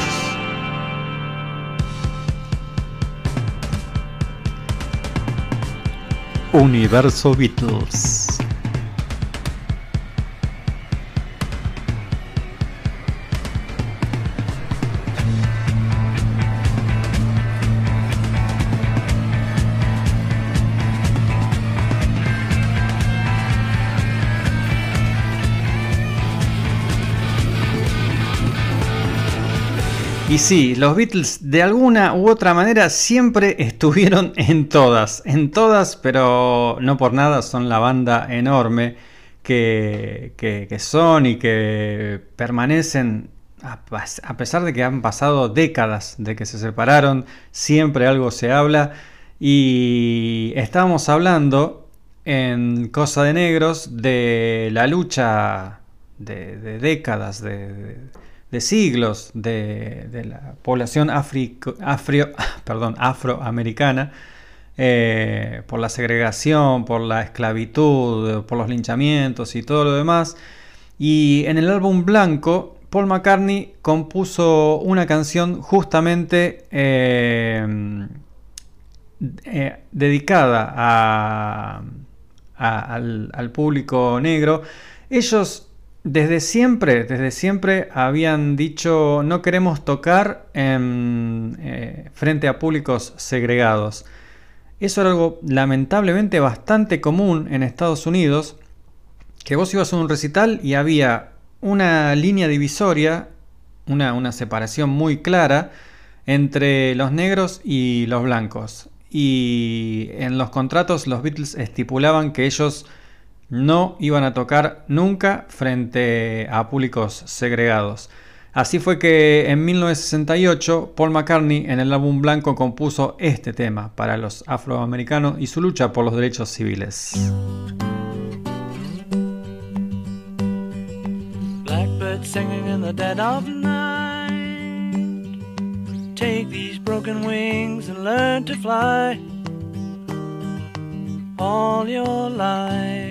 Universo Beatles. Y sí, los Beatles de alguna u otra manera siempre estuvieron en todas, en todas, pero no por nada son la banda enorme que, son y que permanecen a, pesar de que han pasado décadas de que se separaron, siempre algo se habla. Y estábamos hablando en Cosa de Negros de la lucha de, décadas, de- de siglos de, la población africo- afrio- perdón, afroamericana eh, por la segregación, por la esclavitud, por los linchamientos y todo lo demás. Y en el álbum blanco, Paul McCartney compuso una canción justamente eh, eh, dedicada al, al público negro. Ellos desde siempre, desde siempre habían dicho no queremos tocar en, eh, frente a públicos segregados. Eso era algo lamentablemente bastante común en Estados Unidos, que vos ibas a un recital y había una línea divisoria, una, una separación muy clara entre los negros y los blancos. Y en los contratos los Beatles estipulaban que ellos no iban a tocar nunca frente a públicos segregados. Así fue que en 1968 Paul McCartney en el álbum blanco compuso este tema para los afroamericanos y su lucha por los derechos civiles. Singing in the dead of night. Take these broken wings and learn to fly. All your life,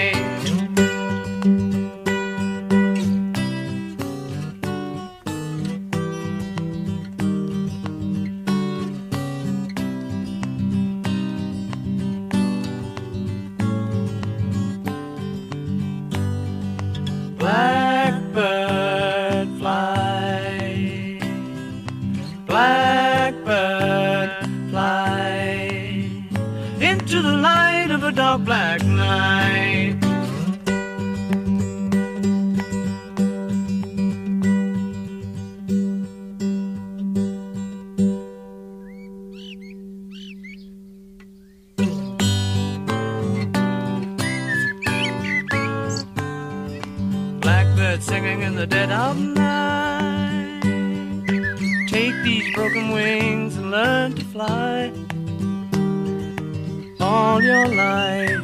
Of a dark black All your life,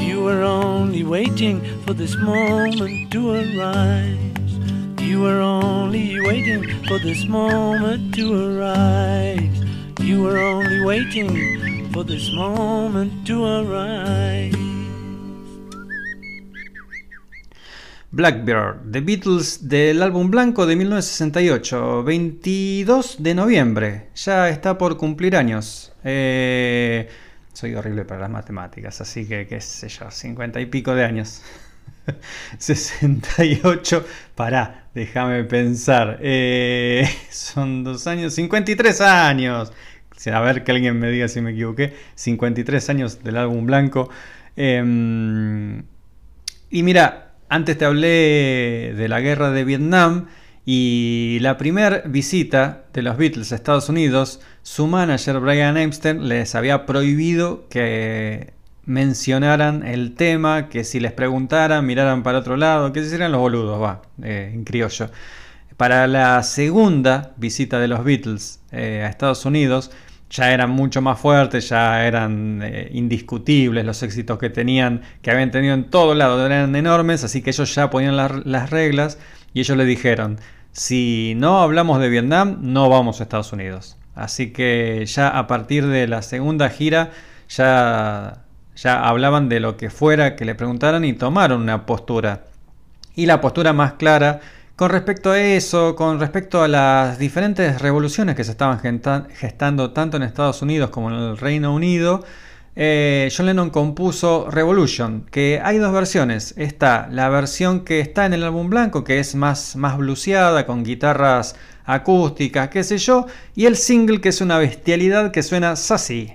you were only waiting for this moment to arise. You were only waiting for this moment to arise. You were only waiting for this moment to arise. Blackbird, The Beatles del álbum blanco de 1968, 22 de noviembre, ya está por cumplir años. Eh, soy horrible para las matemáticas, así que qué sé yo, 50 y pico de años. 68, pará, déjame pensar. Eh, son dos años, 53 años. A ver que alguien me diga si me equivoqué. 53 años del álbum blanco. Eh, y mira, antes te hablé de la guerra de Vietnam y la primera visita de los Beatles a Estados Unidos, su manager Brian Epstein les había prohibido que mencionaran el tema, que si les preguntaran miraran para otro lado, que se hicieran los boludos, va, eh, en criollo. Para la segunda visita de los Beatles eh, a Estados Unidos, ya eran mucho más fuertes, ya eran eh, indiscutibles los éxitos que tenían, que habían tenido en todos lados, eran enormes, así que ellos ya ponían las reglas y ellos le dijeron, si no hablamos de Vietnam, no vamos a Estados Unidos. Así que ya a partir de la segunda gira, ya, ya hablaban de lo que fuera que le preguntaran y tomaron una postura. Y la postura más clara Con respecto a eso, con respecto a las diferentes revoluciones que se estaban gesta- gestando tanto en Estados Unidos como en el Reino Unido, eh, John Lennon compuso Revolution, que hay dos versiones. Está la versión que está en el álbum blanco, que es más, más bluseada, con guitarras acústicas, qué sé yo, y el single, que es una bestialidad que suena sassy.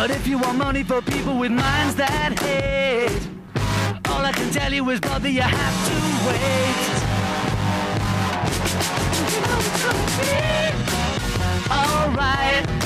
But if you want money for people with minds that hate, all I can tell you is, brother, you have to wait. You know. Alright.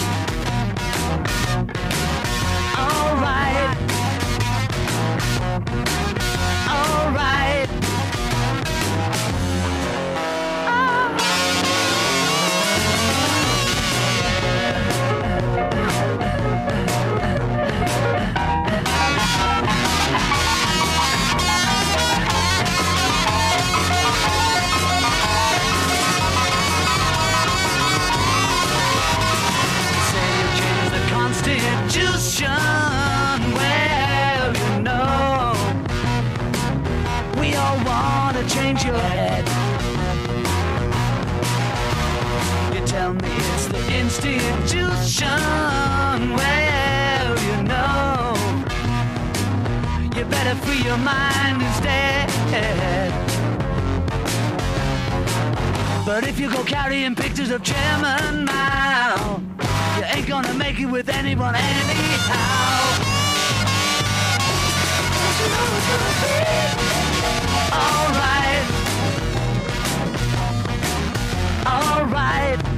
It's institution. Well, you know, you better free your mind instead. But if you go carrying pictures of Chairman Mao, you ain't gonna make it with anyone anyhow. Alright? Alright.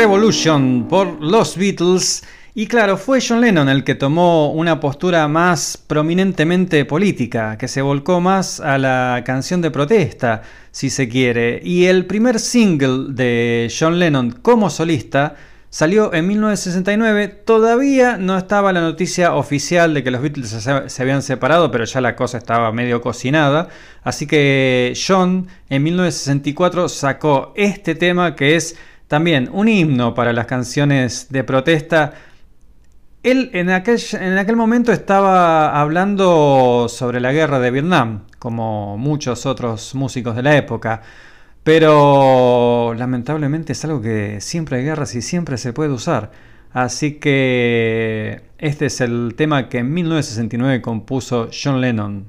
Revolution por los Beatles. Y claro, fue John Lennon el que tomó una postura más prominentemente política, que se volcó más a la canción de protesta, si se quiere. Y el primer single de John Lennon como solista salió en 1969. Todavía no estaba la noticia oficial de que los Beatles se habían separado, pero ya la cosa estaba medio cocinada. Así que John en 1964 sacó este tema que es también un himno para las canciones de protesta. Él en aquel, en aquel momento estaba hablando sobre la guerra de Vietnam, como muchos otros músicos de la época. Pero lamentablemente es algo que siempre hay guerras y siempre se puede usar. Así que este es el tema que en 1969 compuso John Lennon.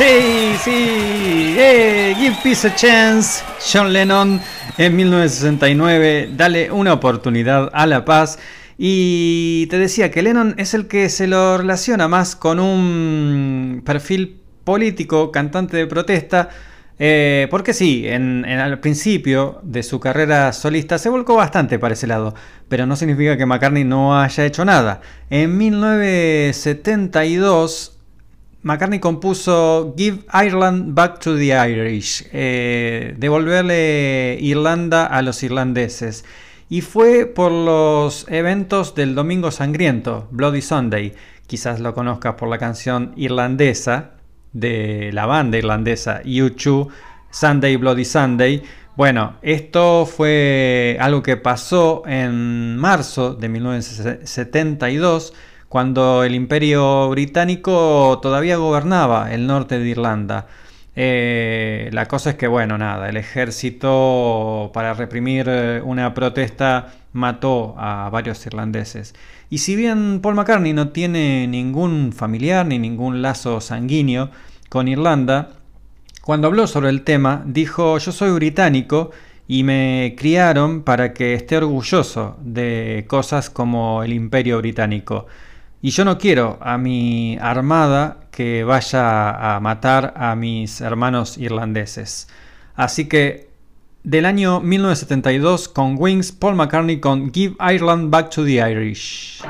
Sí, sí. Eh, Give Peace a Chance. John Lennon en 1969. Dale una oportunidad a la paz. Y te decía que Lennon es el que se lo relaciona más con un perfil político, cantante de protesta. eh, porque sí, en, en- al principio de su carrera solista se volcó bastante para ese lado, pero no significa que McCartney no haya hecho nada. En 1972 McCartney compuso Give Ireland Back to the Irish, eh, devolverle Irlanda a los irlandeses. Y fue por los eventos del Domingo Sangriento, Bloody Sunday. Quizás lo conozcas por la canción irlandesa de la banda irlandesa U2, Sunday Bloody Sunday. Bueno, esto fue algo que pasó en marzo de 1972 cuando el imperio británico todavía gobernaba el norte de Irlanda. Eh, la cosa es que, bueno, nada, el ejército para reprimir eh, una protesta mató a varios irlandeses. Y si bien Paul McCartney no tiene ningún familiar ni ningún lazo sanguíneo con Irlanda, cuando habló sobre el tema dijo yo soy británico y me criaron para que esté orgulloso de cosas como el imperio británico. Y yo no quiero a mi armada que vaya a matar a mis hermanos irlandeses. Así que del año 1972 con Wings, Paul McCartney con Give Ireland Back to the Irish.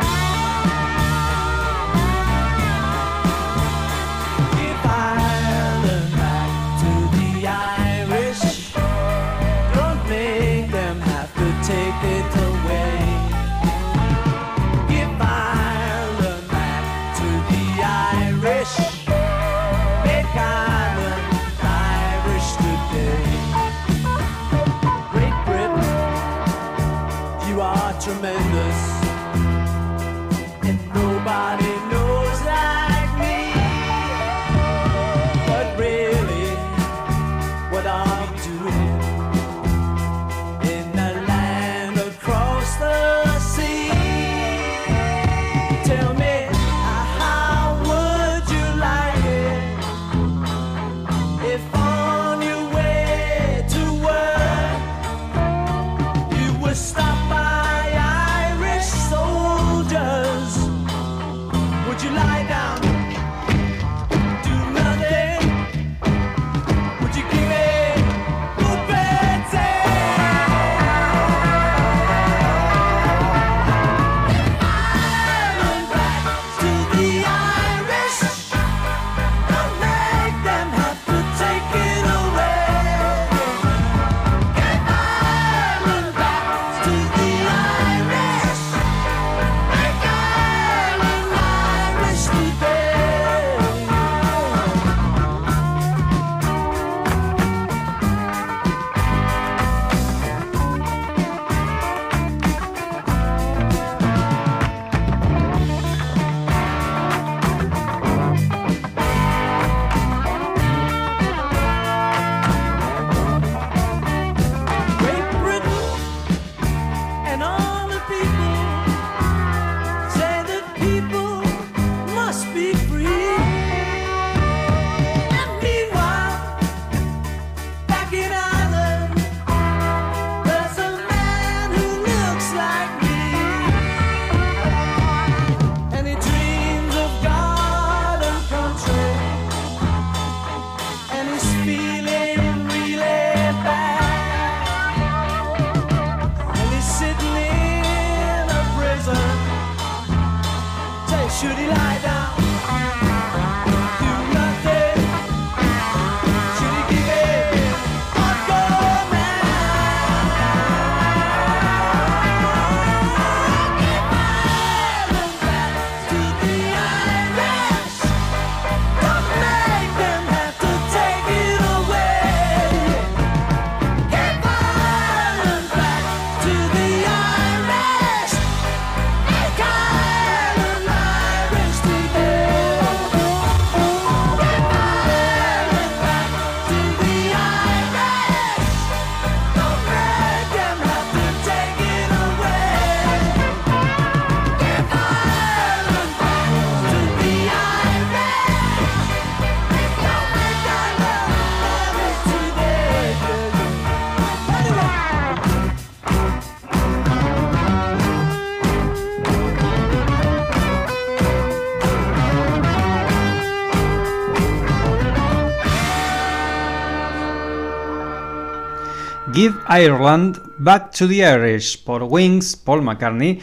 Ireland Back to the Irish por Wings, Paul McCartney.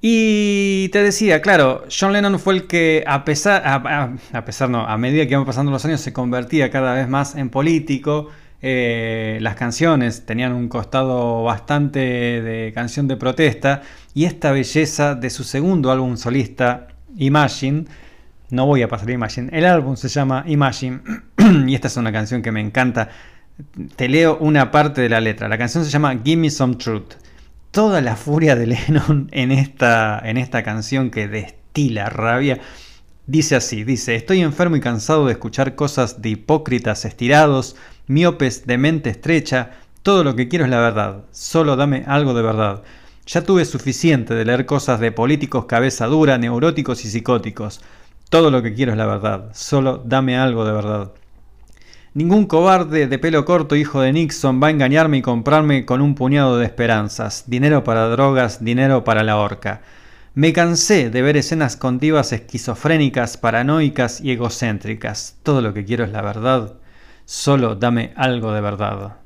Y te decía, claro, John Lennon fue el que a pesar, a, a- a pesar no, a medida que iban pasando los años se convertía cada vez más en político. Eh, las canciones tenían un costado bastante de canción de protesta y esta belleza de su segundo álbum solista, Imagine, no voy a pasar Imagine, el álbum se llama Imagine y esta es una canción que me encanta. Te leo una parte de la letra. La canción se llama Give Me Some Truth. Toda la furia de Lennon en esta, en esta canción que destila rabia. Dice así, dice, estoy enfermo y cansado de escuchar cosas de hipócritas estirados, miopes de mente estrecha, todo lo que quiero es la verdad, solo dame algo de verdad. Ya tuve suficiente de leer cosas de políticos cabeza dura, neuróticos y psicóticos. Todo lo que quiero es la verdad, solo dame algo de verdad. Ningún cobarde de pelo corto, hijo de Nixon, va a engañarme y comprarme con un puñado de esperanzas. Dinero para drogas, dinero para la horca. Me cansé de ver escenas con divas esquizofrénicas, paranoicas y egocéntricas. Todo lo que quiero es la verdad. Solo dame algo de verdad.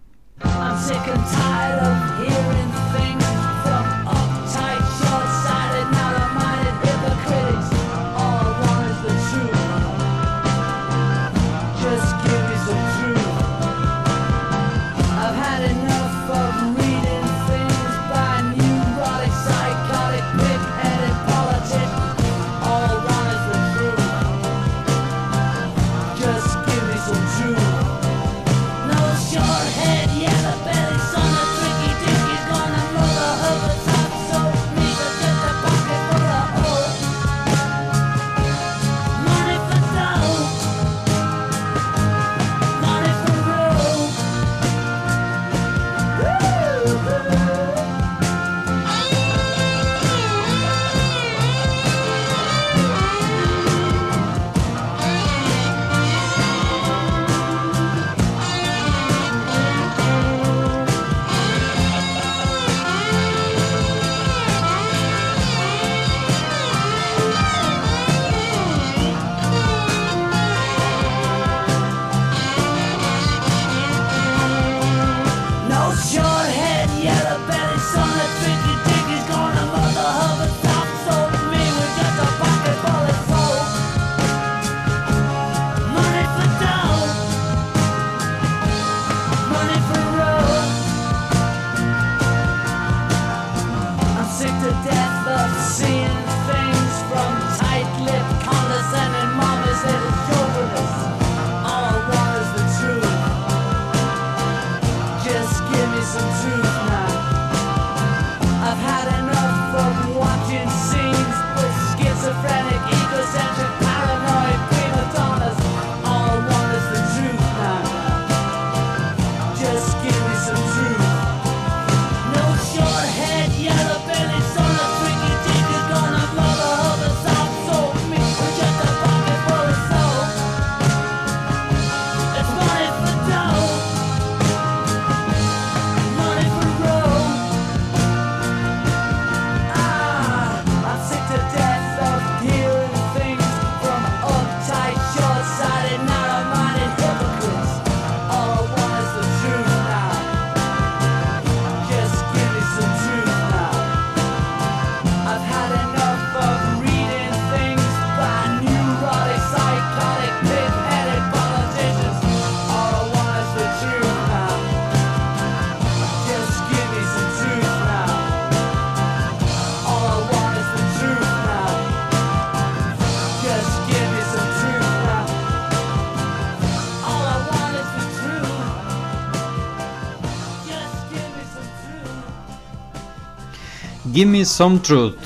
Give Me Some Truth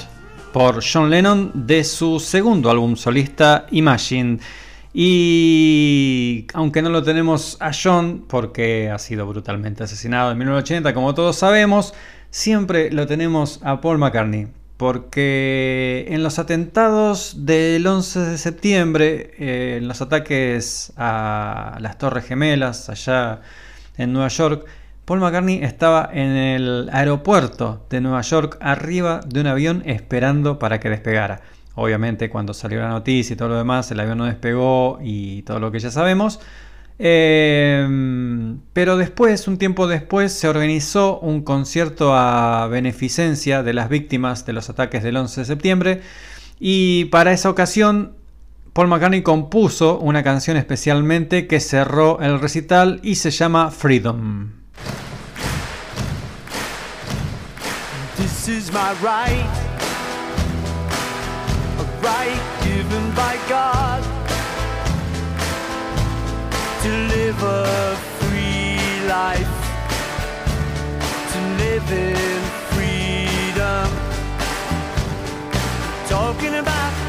por John Lennon de su segundo álbum solista Imagine. Y aunque no lo tenemos a John porque ha sido brutalmente asesinado en 1980, como todos sabemos, siempre lo tenemos a Paul McCartney. Porque en los atentados del 11 de septiembre, eh, en los ataques a las Torres Gemelas allá en Nueva York, Paul McCartney estaba en el aeropuerto de Nueva York arriba de un avión esperando para que despegara. Obviamente cuando salió la noticia y todo lo demás, el avión no despegó y todo lo que ya sabemos. Eh, pero después, un tiempo después, se organizó un concierto a beneficencia de las víctimas de los ataques del 11 de septiembre. Y para esa ocasión, Paul McCartney compuso una canción especialmente que cerró el recital y se llama Freedom. This is my right, a right given by God to live a free life, to live in freedom. Talking about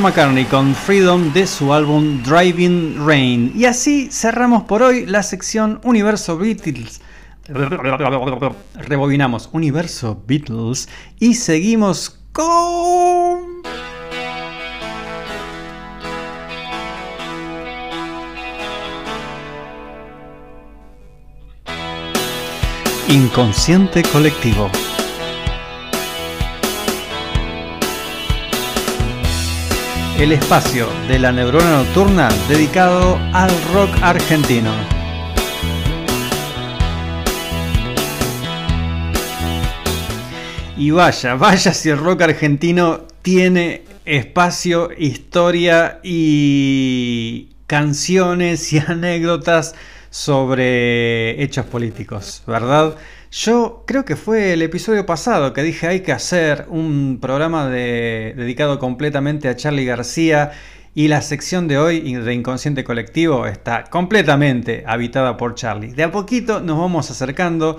McCartney con Freedom de su álbum Driving Rain. Y así cerramos por hoy la sección Universo Beatles. Rebobinamos Universo Beatles y seguimos con... Inconsciente colectivo. El espacio de la neurona nocturna dedicado al rock argentino. Y vaya, vaya si el rock argentino tiene espacio, historia y canciones y anécdotas sobre hechos políticos, ¿verdad? Yo creo que fue el episodio pasado que dije hay que hacer un programa de- dedicado completamente a Charlie García y la sección de hoy de Inconsciente Colectivo está completamente habitada por Charlie. De a poquito nos vamos acercando,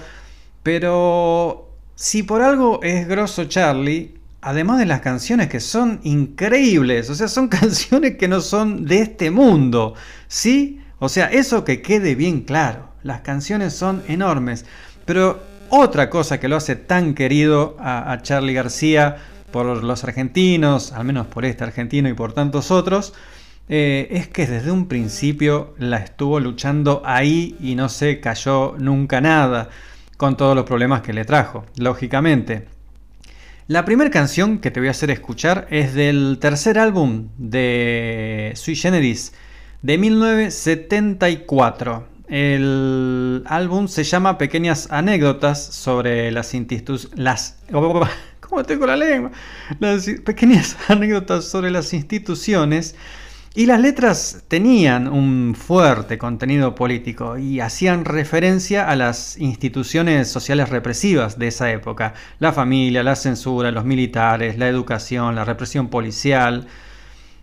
pero si por algo es grosso Charlie, además de las canciones que son increíbles, o sea, son canciones que no son de este mundo, ¿sí? O sea, eso que quede bien claro, las canciones son enormes, pero otra cosa que lo hace tan querido a, a Charlie García por los argentinos, al menos por este argentino y por tantos otros, eh, es que desde un principio la estuvo luchando ahí y no se cayó nunca nada, con todos los problemas que le trajo, lógicamente. La primera canción que te voy a hacer escuchar es del tercer álbum de Sui Generis de 1974. El álbum se llama Pequeñas anécdotas sobre las instituciones. Las. ¿Cómo tengo la lengua? Pequeñas anécdotas sobre las instituciones. Y las letras tenían un fuerte contenido político y hacían referencia a las instituciones sociales represivas de esa época, la familia, la censura, los militares, la educación, la represión policial.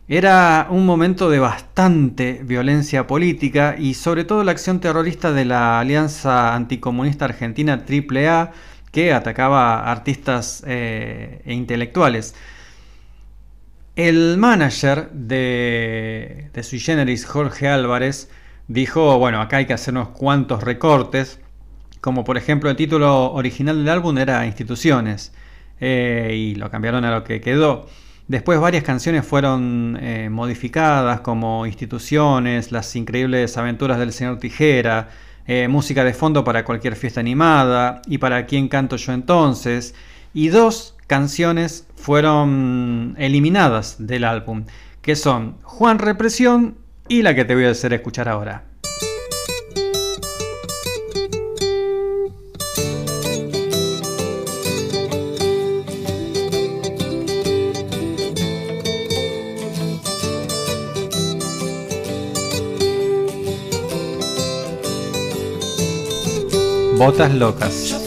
Era un momento de bastante violencia política y sobre todo la acción terrorista de la Alianza Anticomunista Argentina AAA que atacaba artistas eh, e intelectuales. El manager de, de Sui Generis, Jorge Álvarez, dijo, bueno, acá hay que hacer unos cuantos recortes, como por ejemplo el título original del álbum era Instituciones, eh, y lo cambiaron a lo que quedó. Después varias canciones fueron eh, modificadas como Instituciones, Las increíbles aventuras del señor Tijera, eh, música de fondo para cualquier fiesta animada y para quién canto yo entonces, y dos canciones fueron eliminadas del álbum, que son Juan Represión y la que te voy a hacer escuchar ahora. Botas locas.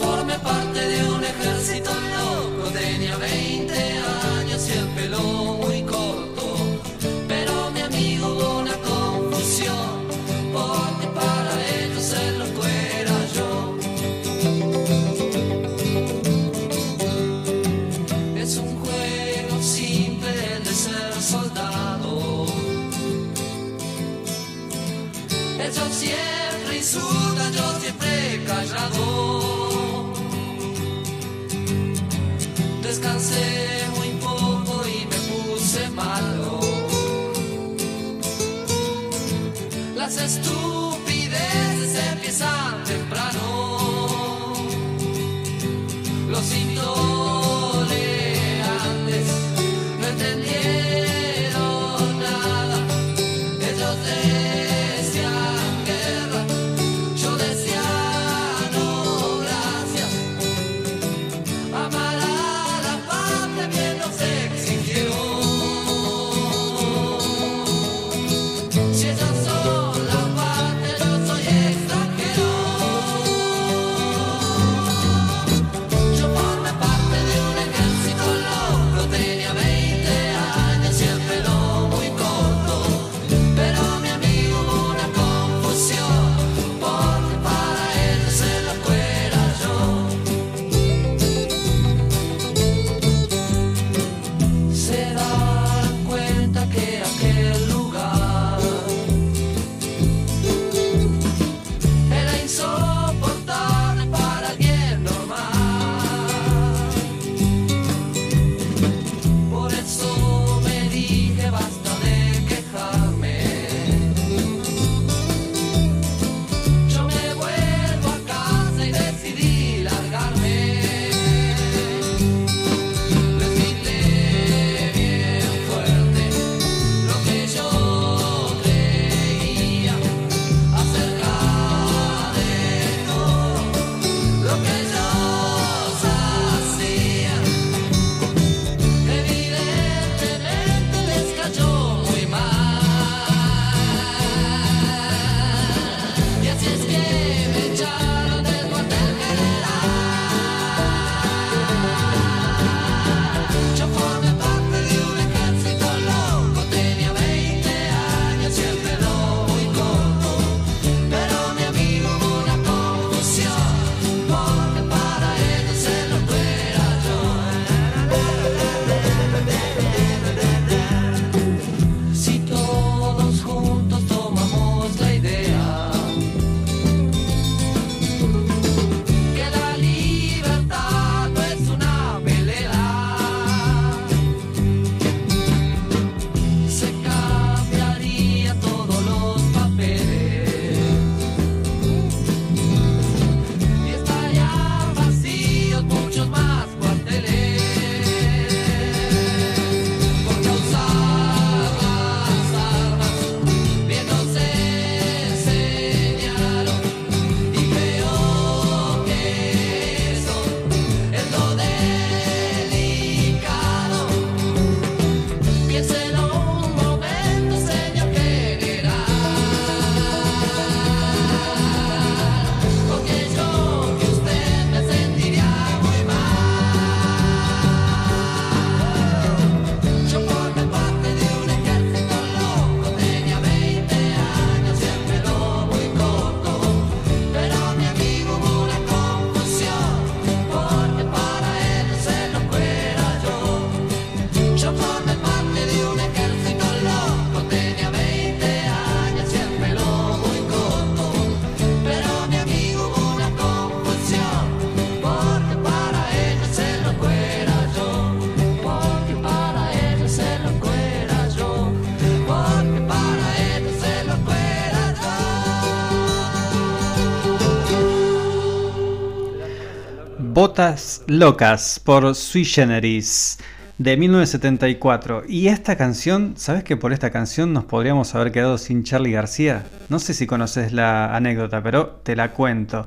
Locas por Sui Generis de 1974. Y esta canción, ¿sabes que por esta canción nos podríamos haber quedado sin Charlie García? No sé si conoces la anécdota, pero te la cuento.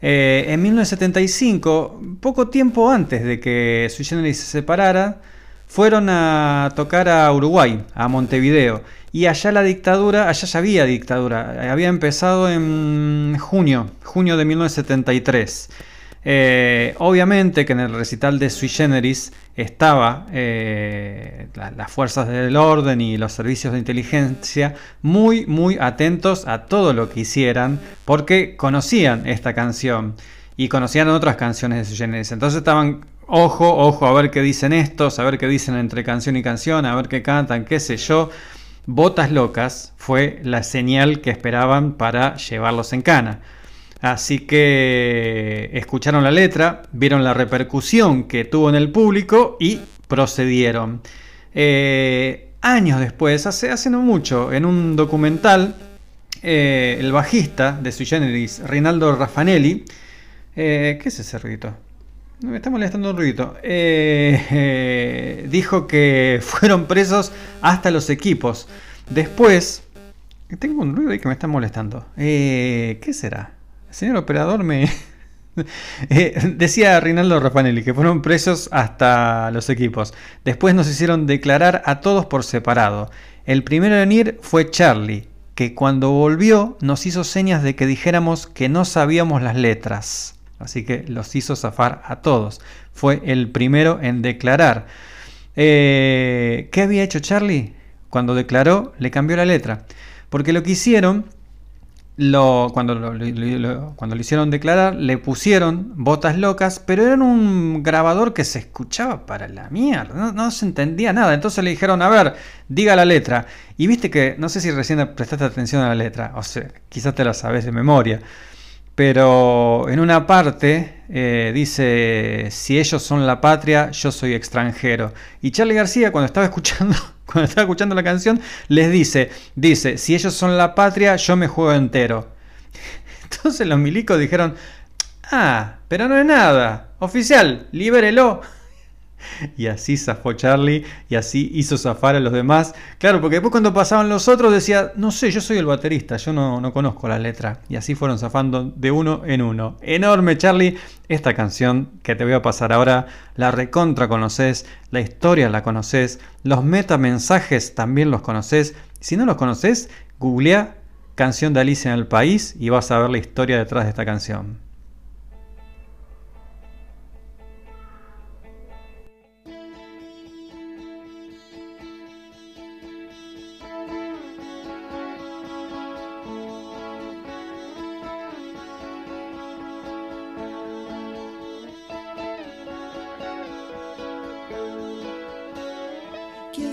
Eh, en 1975, poco tiempo antes de que Sui Generis se separara, fueron a tocar a Uruguay, a Montevideo. Y allá la dictadura, allá ya había dictadura, había empezado en junio, junio de 1973. Eh, obviamente que en el recital de Sui Generis estaba eh, la- las fuerzas del orden y los servicios de inteligencia muy muy atentos a todo lo que hicieran porque conocían esta canción y conocían otras canciones de Sui Generis. Entonces estaban ojo, ojo, a ver qué dicen estos, a ver qué dicen entre canción y canción, a ver qué cantan, qué sé yo. Botas locas fue la señal que esperaban para llevarlos en cana. Así que escucharon la letra, vieron la repercusión que tuvo en el público y procedieron. Eh, años después, hace, hace no mucho, en un documental, eh, el bajista de Sui Generis, Rinaldo Raffanelli, eh, ¿qué es ese ruidito? Me está molestando un ruidito. Dijo que fueron presos hasta los equipos. Después, tengo un ruido ahí que me está molestando. ¿Qué será? Señor operador me... Eh, decía Rinaldo Raffanelli que fueron presos hasta los equipos. Después nos hicieron declarar a todos por separado. El primero en ir fue Charlie, que cuando volvió nos hizo señas de que dijéramos que no sabíamos las letras. Así que los hizo zafar a todos. Fue el primero en declarar. Eh, ¿Qué había hecho Charlie? Cuando declaró, le cambió la letra. Porque lo que hicieron lo, cuando, lo, hicieron declarar, le pusieron botas locas, pero era un grabador que se escuchaba para la mierda, no, no se entendía nada. Entonces le dijeron, a ver, diga la letra. Y viste que, no sé si recién prestaste atención a la letra, o sea, quizás te la sabes de memoria. Pero en una parte eh, dice, si ellos son la patria, yo soy extranjero. Y Charlie García, cuando estaba escuchando, cuando estaba escuchando la canción, les dice, dice, si ellos son la patria, yo me juego entero. Entonces los milicos dijeron, ah, pero no es nada. Oficial, libérelo. Y así zafó Charlie y así hizo zafar a los demás. Claro, porque después cuando pasaban los otros decía, no sé, yo soy el baterista, yo no, no conozco la letra. Y así fueron zafando de uno en uno. Enorme Charlie, esta canción que te voy a pasar ahora, la recontra conoces, la historia la conoces, los metamensajes también los conoces. Si no los conoces, googlea canción de Alicia en el País y vas a ver la historia detrás de esta canción.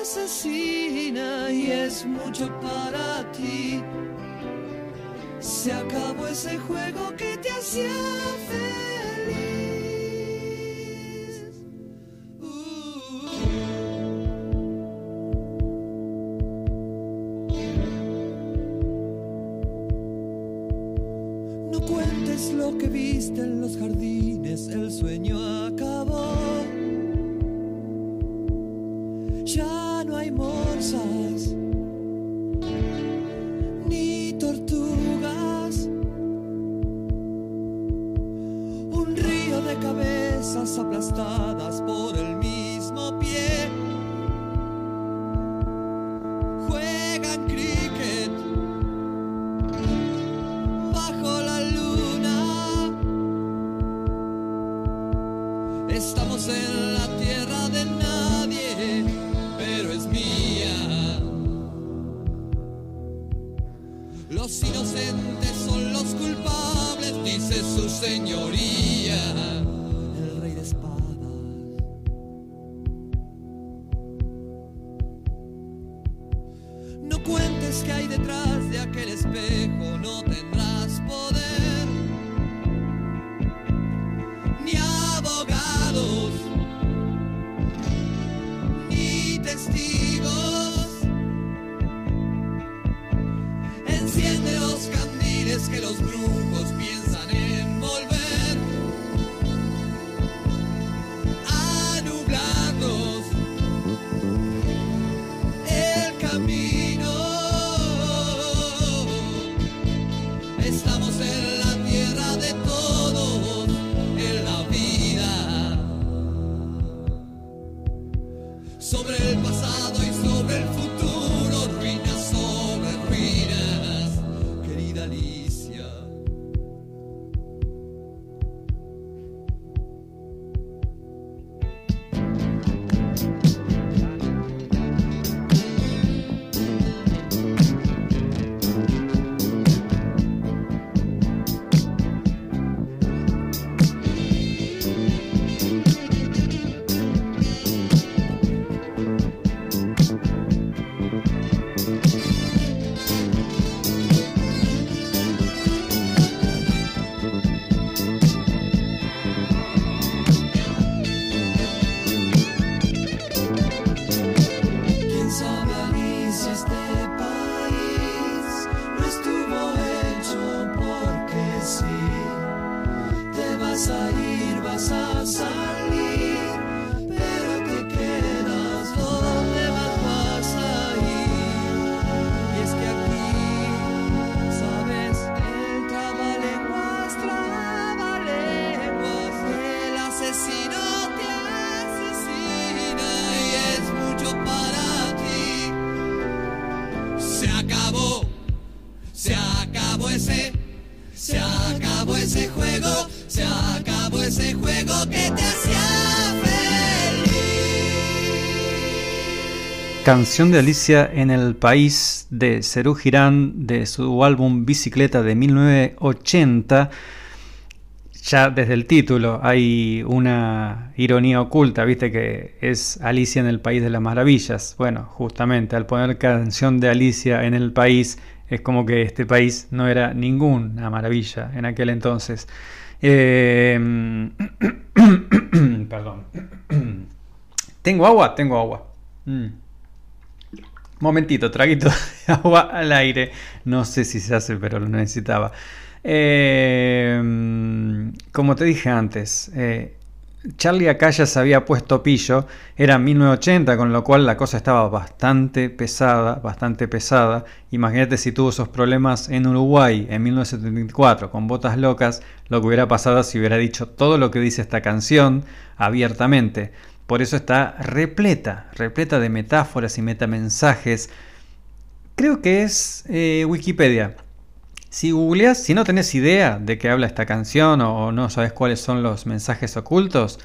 asesina y es mucho para ti. Se acabó ese juego que te hacía feliz. Canción de Alicia en el País de Cerú Girán de su álbum Bicicleta de 1980. Ya desde el título hay una ironía oculta, viste que es Alicia en el País de las Maravillas. Bueno, justamente al poner canción de Alicia en el país es como que este país no era ninguna maravilla en aquel entonces. Eh, perdón. ¿Tengo agua? Tengo agua. Mm. Momentito, traguito de agua al aire. No sé si se hace, pero lo necesitaba. Eh, como te dije antes, eh, Charlie acá se había puesto pillo. Era 1980, con lo cual la cosa estaba bastante pesada, bastante pesada. Imagínate si tuvo esos problemas en Uruguay en 1974 con Botas Locas, lo que hubiera pasado si hubiera dicho todo lo que dice esta canción abiertamente. Por eso está repleta, repleta de metáforas y metamensajes. Creo que es eh, Wikipedia. Si googleas, si no tenés idea de qué habla esta canción o, no sabes cuáles son los mensajes ocultos,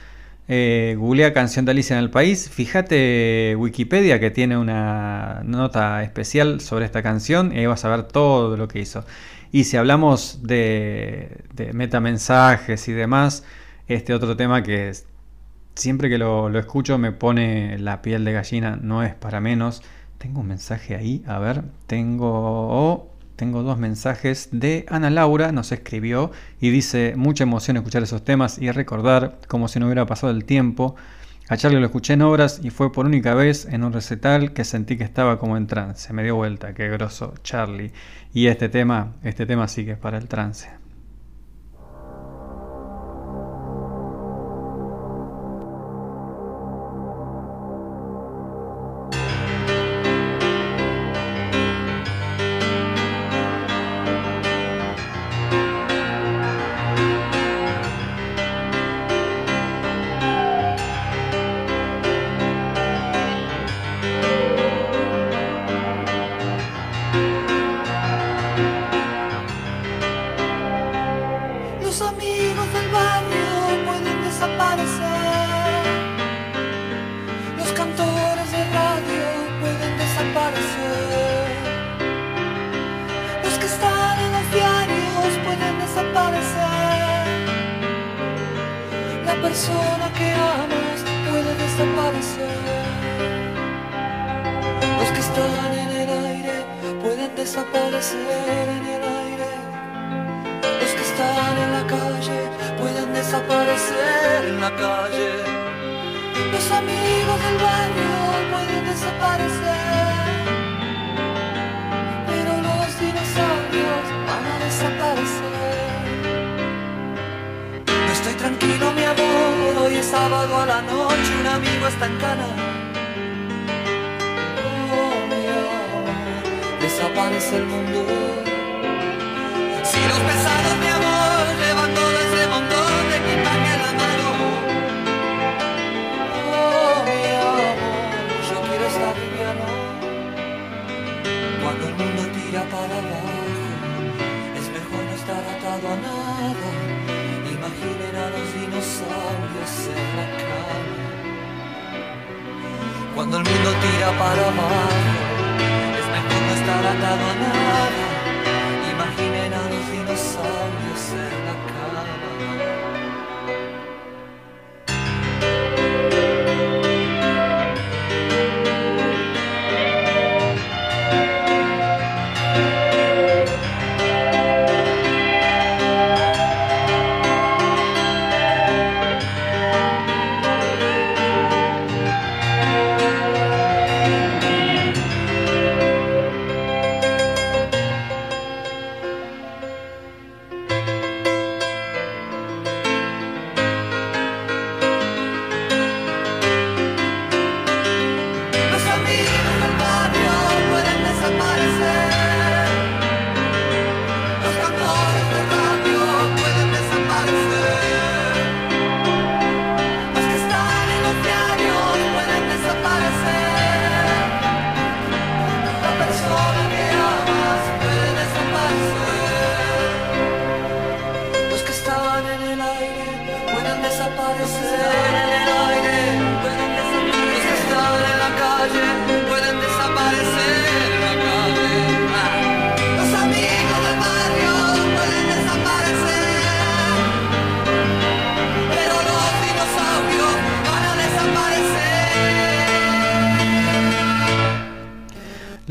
eh, googlea canción de Alicia en el País. Fíjate Wikipedia que tiene una nota especial sobre esta canción y ahí vas a ver todo lo que hizo. Y si hablamos de, de metamensajes y demás, este otro tema que es- siempre que lo, lo escucho me pone la piel de gallina, no es para menos. Tengo un mensaje ahí, a ver, tengo, tengo dos mensajes de Ana Laura, nos escribió y dice, mucha emoción escuchar esos temas y recordar como si no hubiera pasado el tiempo. A Charlie lo escuché en obras y fue por única vez en un recital que sentí que estaba como en trance. Me dio vuelta, qué grosso Charlie. Y este tema, este tema sí que es para el trance.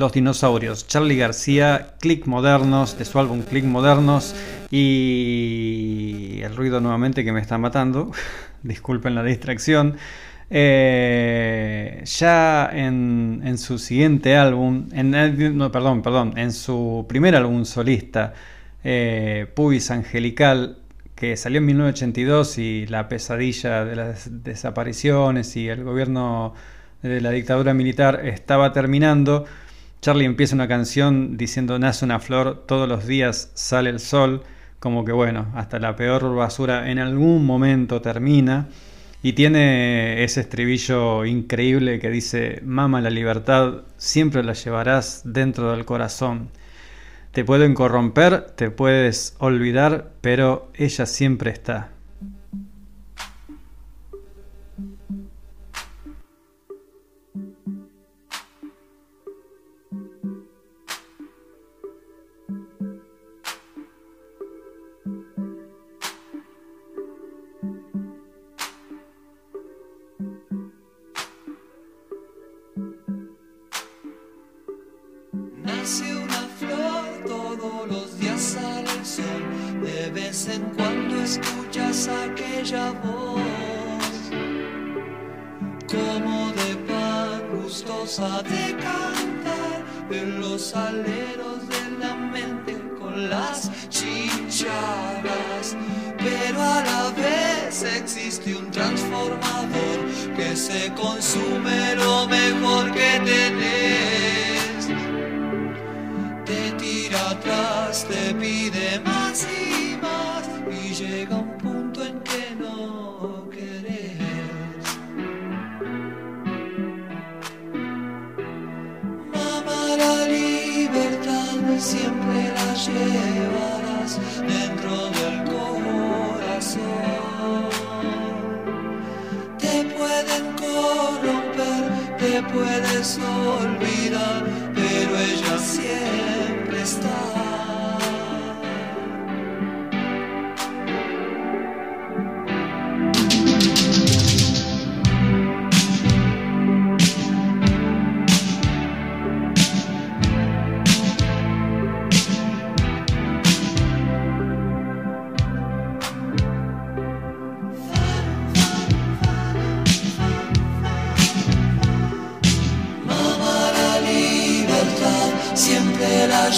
Los dinosaurios Charlie García, Click Modernos, de su álbum Click Modernos, y el ruido nuevamente que me está matando, disculpen la distracción. Eh, ya en, su siguiente álbum, en, perdón, perdón, en su primer álbum solista, eh, Puis Angelical, que salió en 1982 y la pesadilla de las desapariciones y el gobierno de la dictadura militar estaba terminando, Charlie empieza una canción diciendo nace una flor, todos los días sale el sol, como que bueno, hasta la peor basura en algún momento termina. Y tiene ese estribillo increíble que dice, Mama, la libertad siempre la llevarás dentro del corazón. Te pueden corromper, te puedes olvidar, pero ella siempre está. Nace una flor, todos los días sale el sol. De vez en cuando escuchas aquella voz, como de pan gustosa de cantar en los aleros de la mente con las chinchadas. Pero a la vez existe un transformador que se consume lo mejor que tenés atrás, te pide más y más y llega un punto en que no querés. Mamá, la libertad siempre la llevarás dentro del corazón. Te pueden corromper, te puedes olvidar, pero ella siempre está.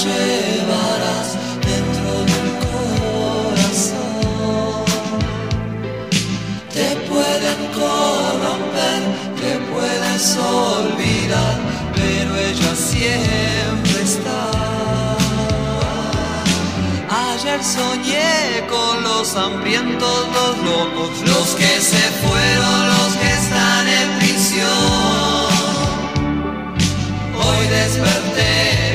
llevarás dentro del corazón. Te pueden corromper, te puedes olvidar, pero ella siempre está. Ayer soñé con los hambrientos, los locos, los que se fueron, los que están en prisión. Hoy desperté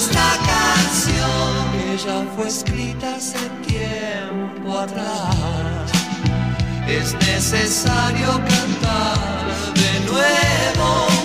esta canción que ya fue escrita hace tiempo atrás. Es necesario cantar de nuevo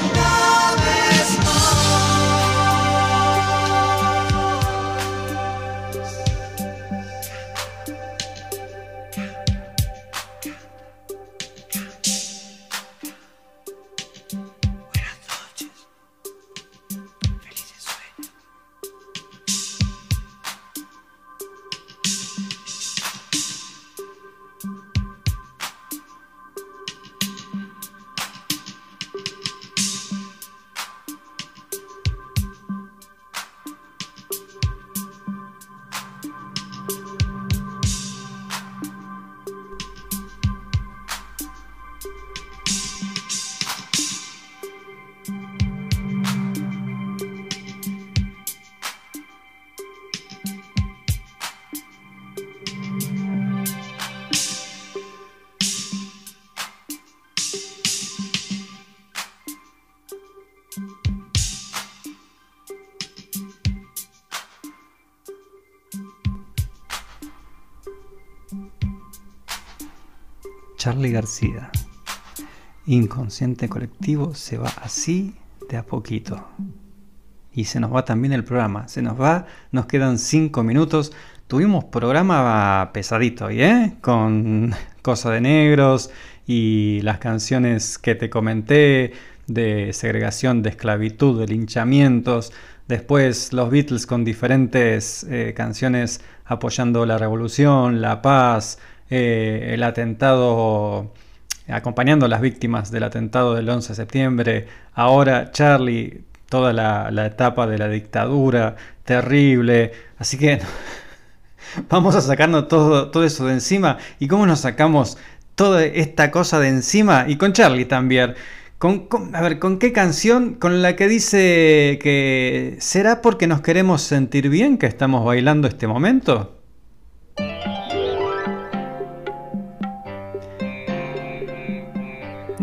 Charlie García. Inconsciente colectivo se va así de a poquito. Y se nos va también el programa. Se nos va, nos quedan cinco minutos. Tuvimos programa pesadito hoy, ¿eh? Con Cosa de Negros y las canciones que te comenté de segregación, de esclavitud, de linchamientos. Después los Beatles con diferentes eh, canciones apoyando la revolución, la paz, eh, el atentado, acompañando a las víctimas del atentado del 11 de septiembre. Ahora Charlie, toda la, etapa de la dictadura terrible. Así que vamos a sacarnos todo, todo eso de encima. ¿Y cómo nos sacamos toda esta cosa de encima? Y con Charlie también. A ver, ¿con qué canción? Con la que dice que ¿será porque nos queremos sentir bien que estamos bailando este momento?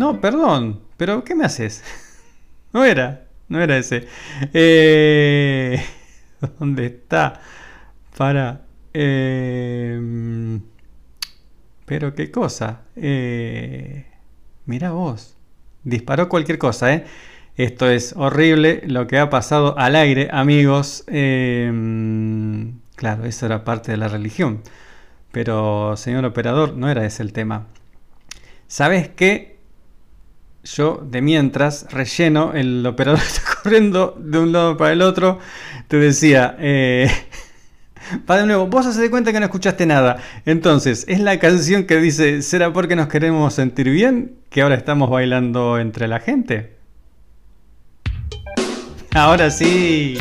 No, perdón, pero ¿qué me haces? No era, no era ese. Eh, ¿Dónde está? Para... eh, pero qué cosa. Eh, mira vos. Disparó cualquier cosa, ¿eh? Esto es horrible lo que ha pasado al aire, amigos. Eh, claro, eso era parte de la religión. Pero, señor operador, no era ese el tema. ¿Sabes qué? Yo, de mientras, relleno, el operador está corriendo de un lado para el otro. Te decía, eh, va de nuevo, vos haces de cuenta que no escuchaste nada. Entonces, es la canción que dice, ¿será porque nos queremos sentir bien? Que ahora estamos bailando entre la gente. Ahora sí.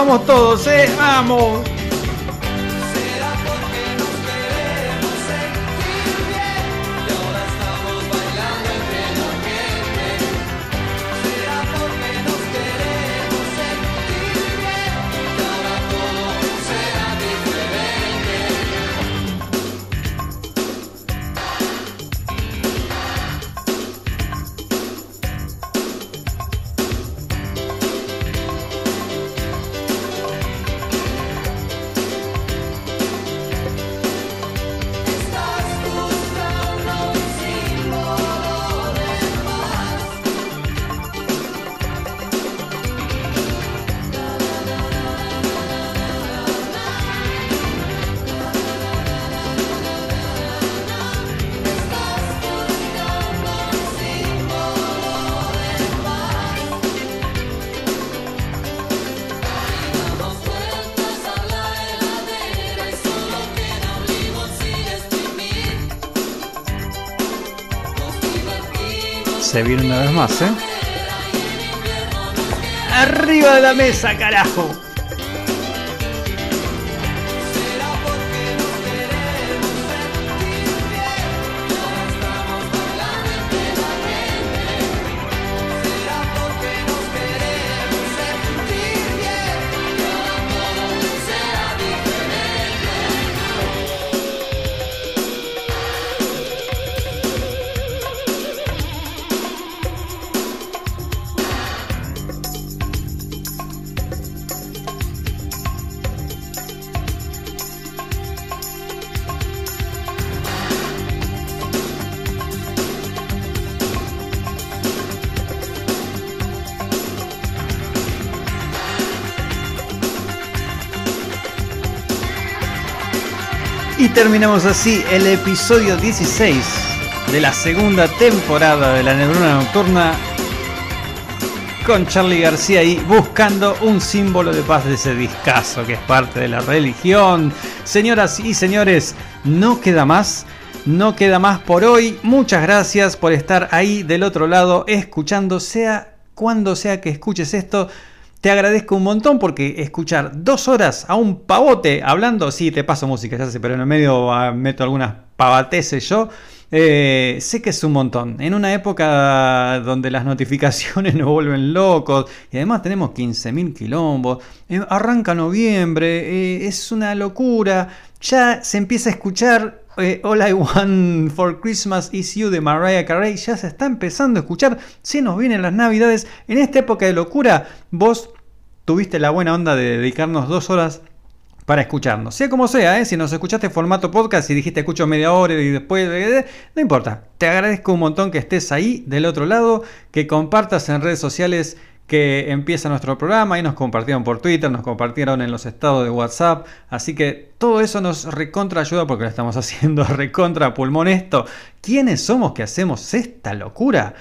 Vamos todos, ¿eh? ¡Vamos! Se viene una vez más, ¿eh? ¡Arriba de la mesa, carajo! Terminamos así el episodio 16 de la segunda temporada de la Neurona Nocturna con Charlie García ahí buscando un símbolo de paz de ese discazo que es parte de la religión. Señoras y señores, no queda más. No queda más por hoy. Muchas gracias por estar ahí del otro lado escuchando, sea cuando sea que escuches esto. Te agradezco un montón porque escuchar dos horas a un pavote hablando, sí, te paso música, ya sé, pero en el medio ah, meto algunas pavateces yo. eh, sé que es un montón. En una época donde las notificaciones nos vuelven locos y además tenemos 15.000 quilombos, eh, arranca noviembre, eh, es una locura. Ya se empieza a escuchar eh, All I Want for Christmas Is You de Mariah Carey. Ya se está empezando a escuchar. Se nos vienen las navidades. En esta época de locura, vos tuviste la buena onda de dedicarnos dos horas para escucharnos. Sea como sea, ¿eh? si nos escuchaste en formato podcast y dijiste escucho media hora y después... eh, no importa. Te agradezco un montón que estés ahí del otro lado, que compartas en redes sociales que empieza nuestro programa y nos compartieron por Twitter, nos compartieron en los estados de WhatsApp, así que todo eso nos recontra ayuda porque lo estamos haciendo recontra pulmón esto. ¿Quiénes somos que hacemos esta locura?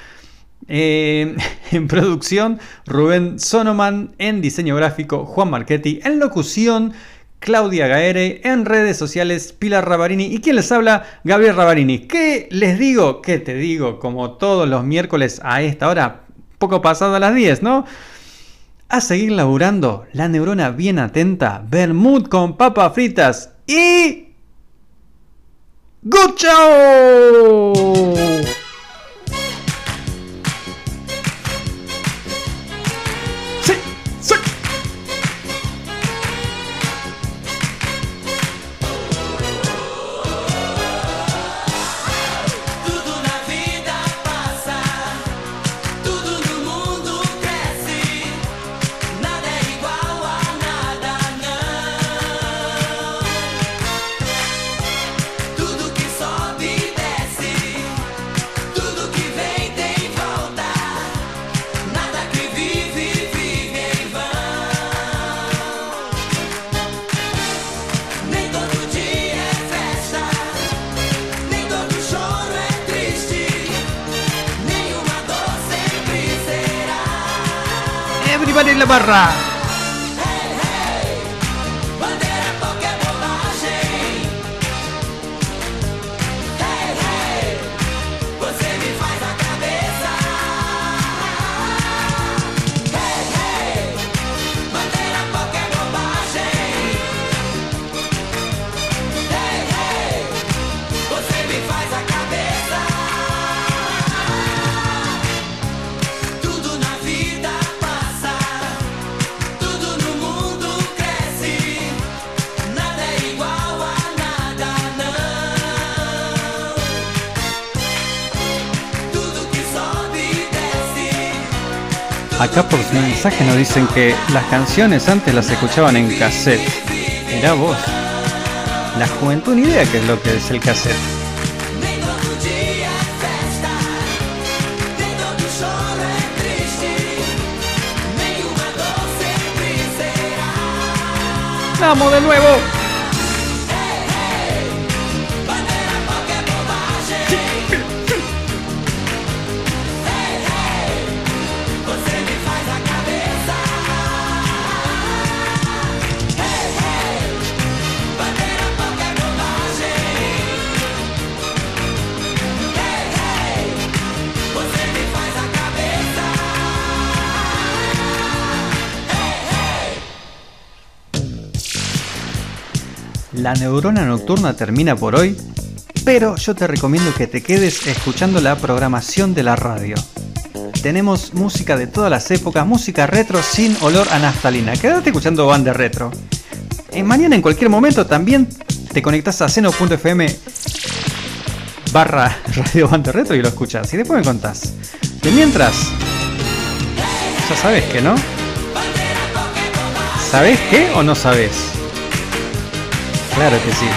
Eh, en producción, Rubén Sonoman. En diseño gráfico, Juan Marchetti. En locución, Claudia Gaere. En redes sociales, Pilar Rabarini. ¿Y quién les habla? Gabriel Rabarini. ¿Qué les digo? ¿Qué te digo? Como todos los miércoles a esta hora, poco pasado a las 10, ¿no? A seguir laburando, la neurona bien atenta, Bermud con papas fritas y... ¡Good mensajes nos dicen que las canciones antes las escuchaban en cassette. Mirá vos. La juventud ni idea qué es lo que es el cassette. ¡Vamos de nuevo! la neurona nocturna termina por hoy, pero yo te recomiendo que te quedes escuchando la programación de la radio. Tenemos música de todas las épocas, música retro sin olor a naftalina. Quédate escuchando banda retro. Y mañana en cualquier momento también te conectas a seno.fm barra radio banda retro y lo escuchas. Y después me contás. De mientras, ya sabes que no. ¿Sabés qué o no sabés? Claro que sí.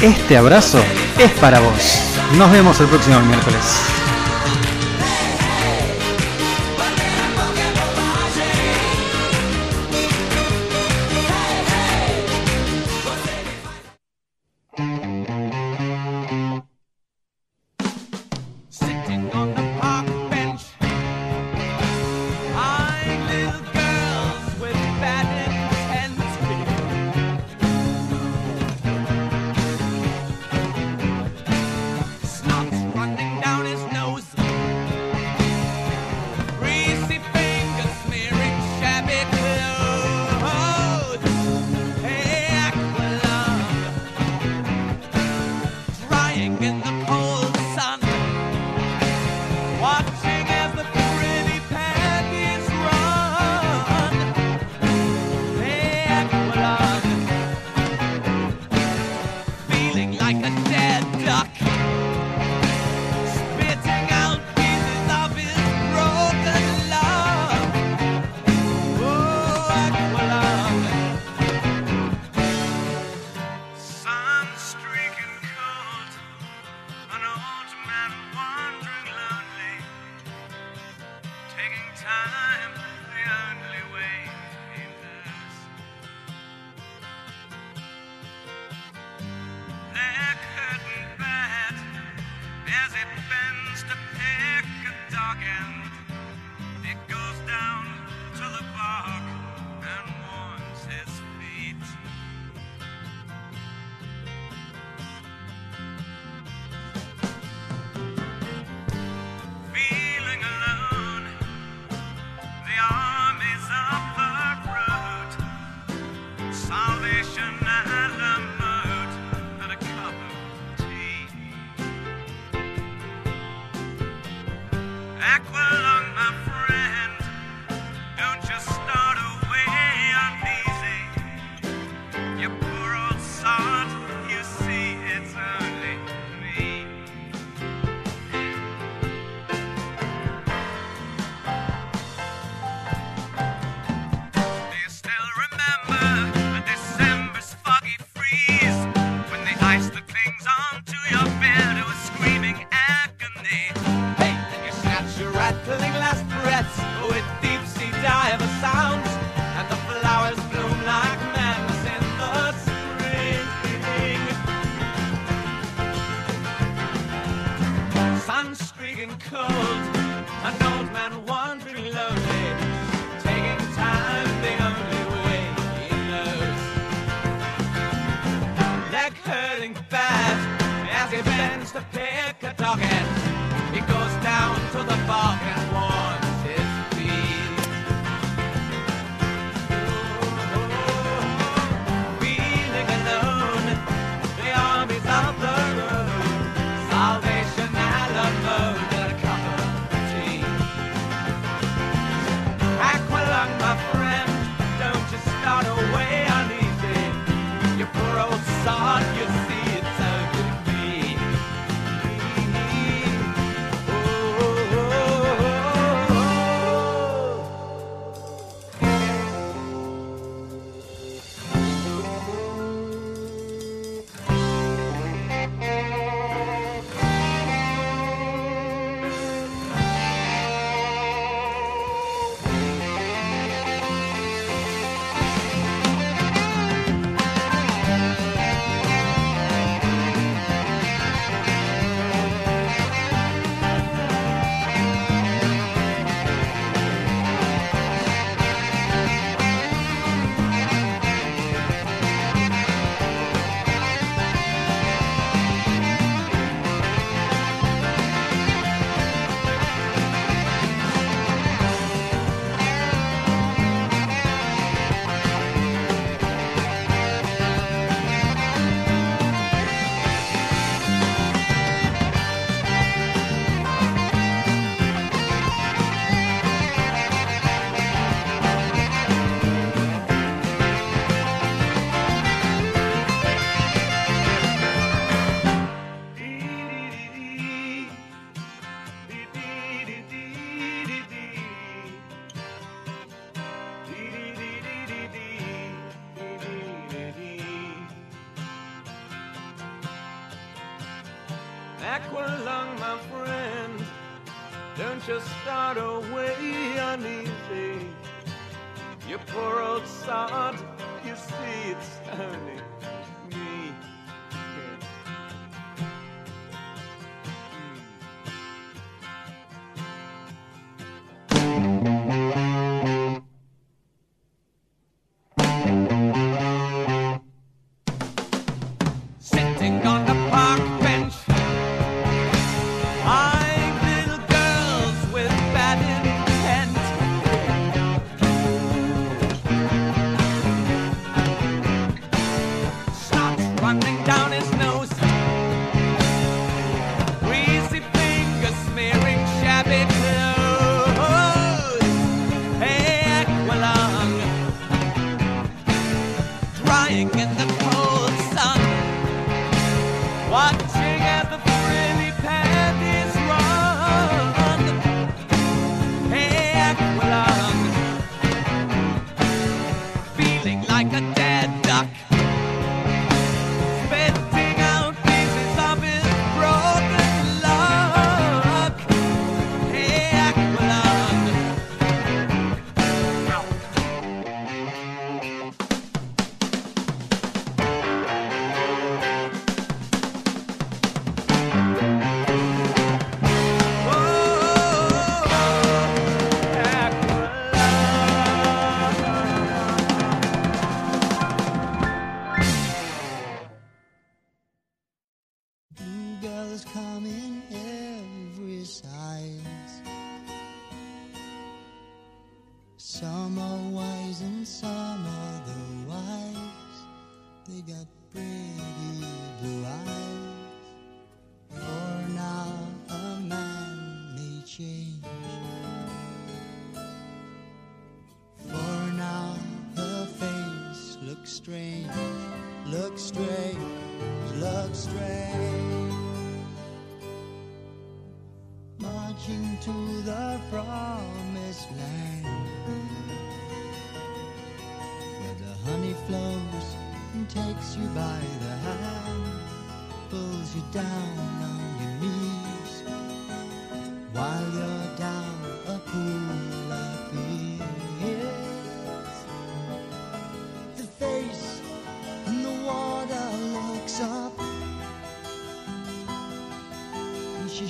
Este abrazo es para vos. Nos vemos el próximo miércoles.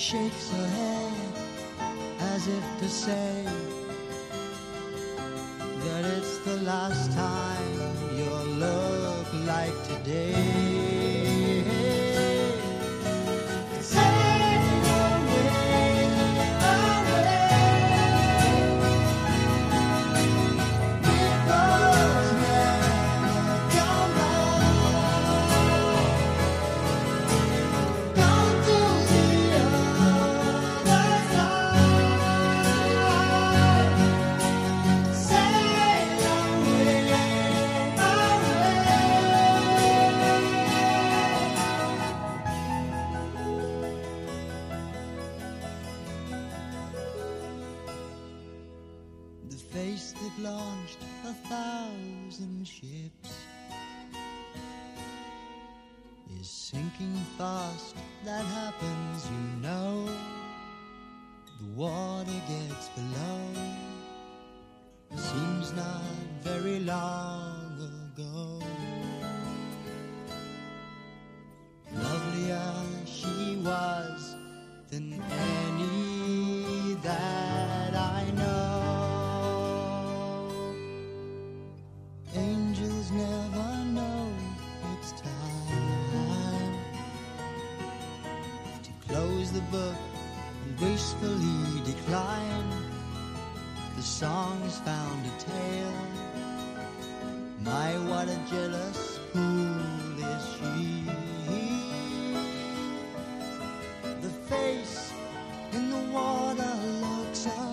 Shakes her head as if to say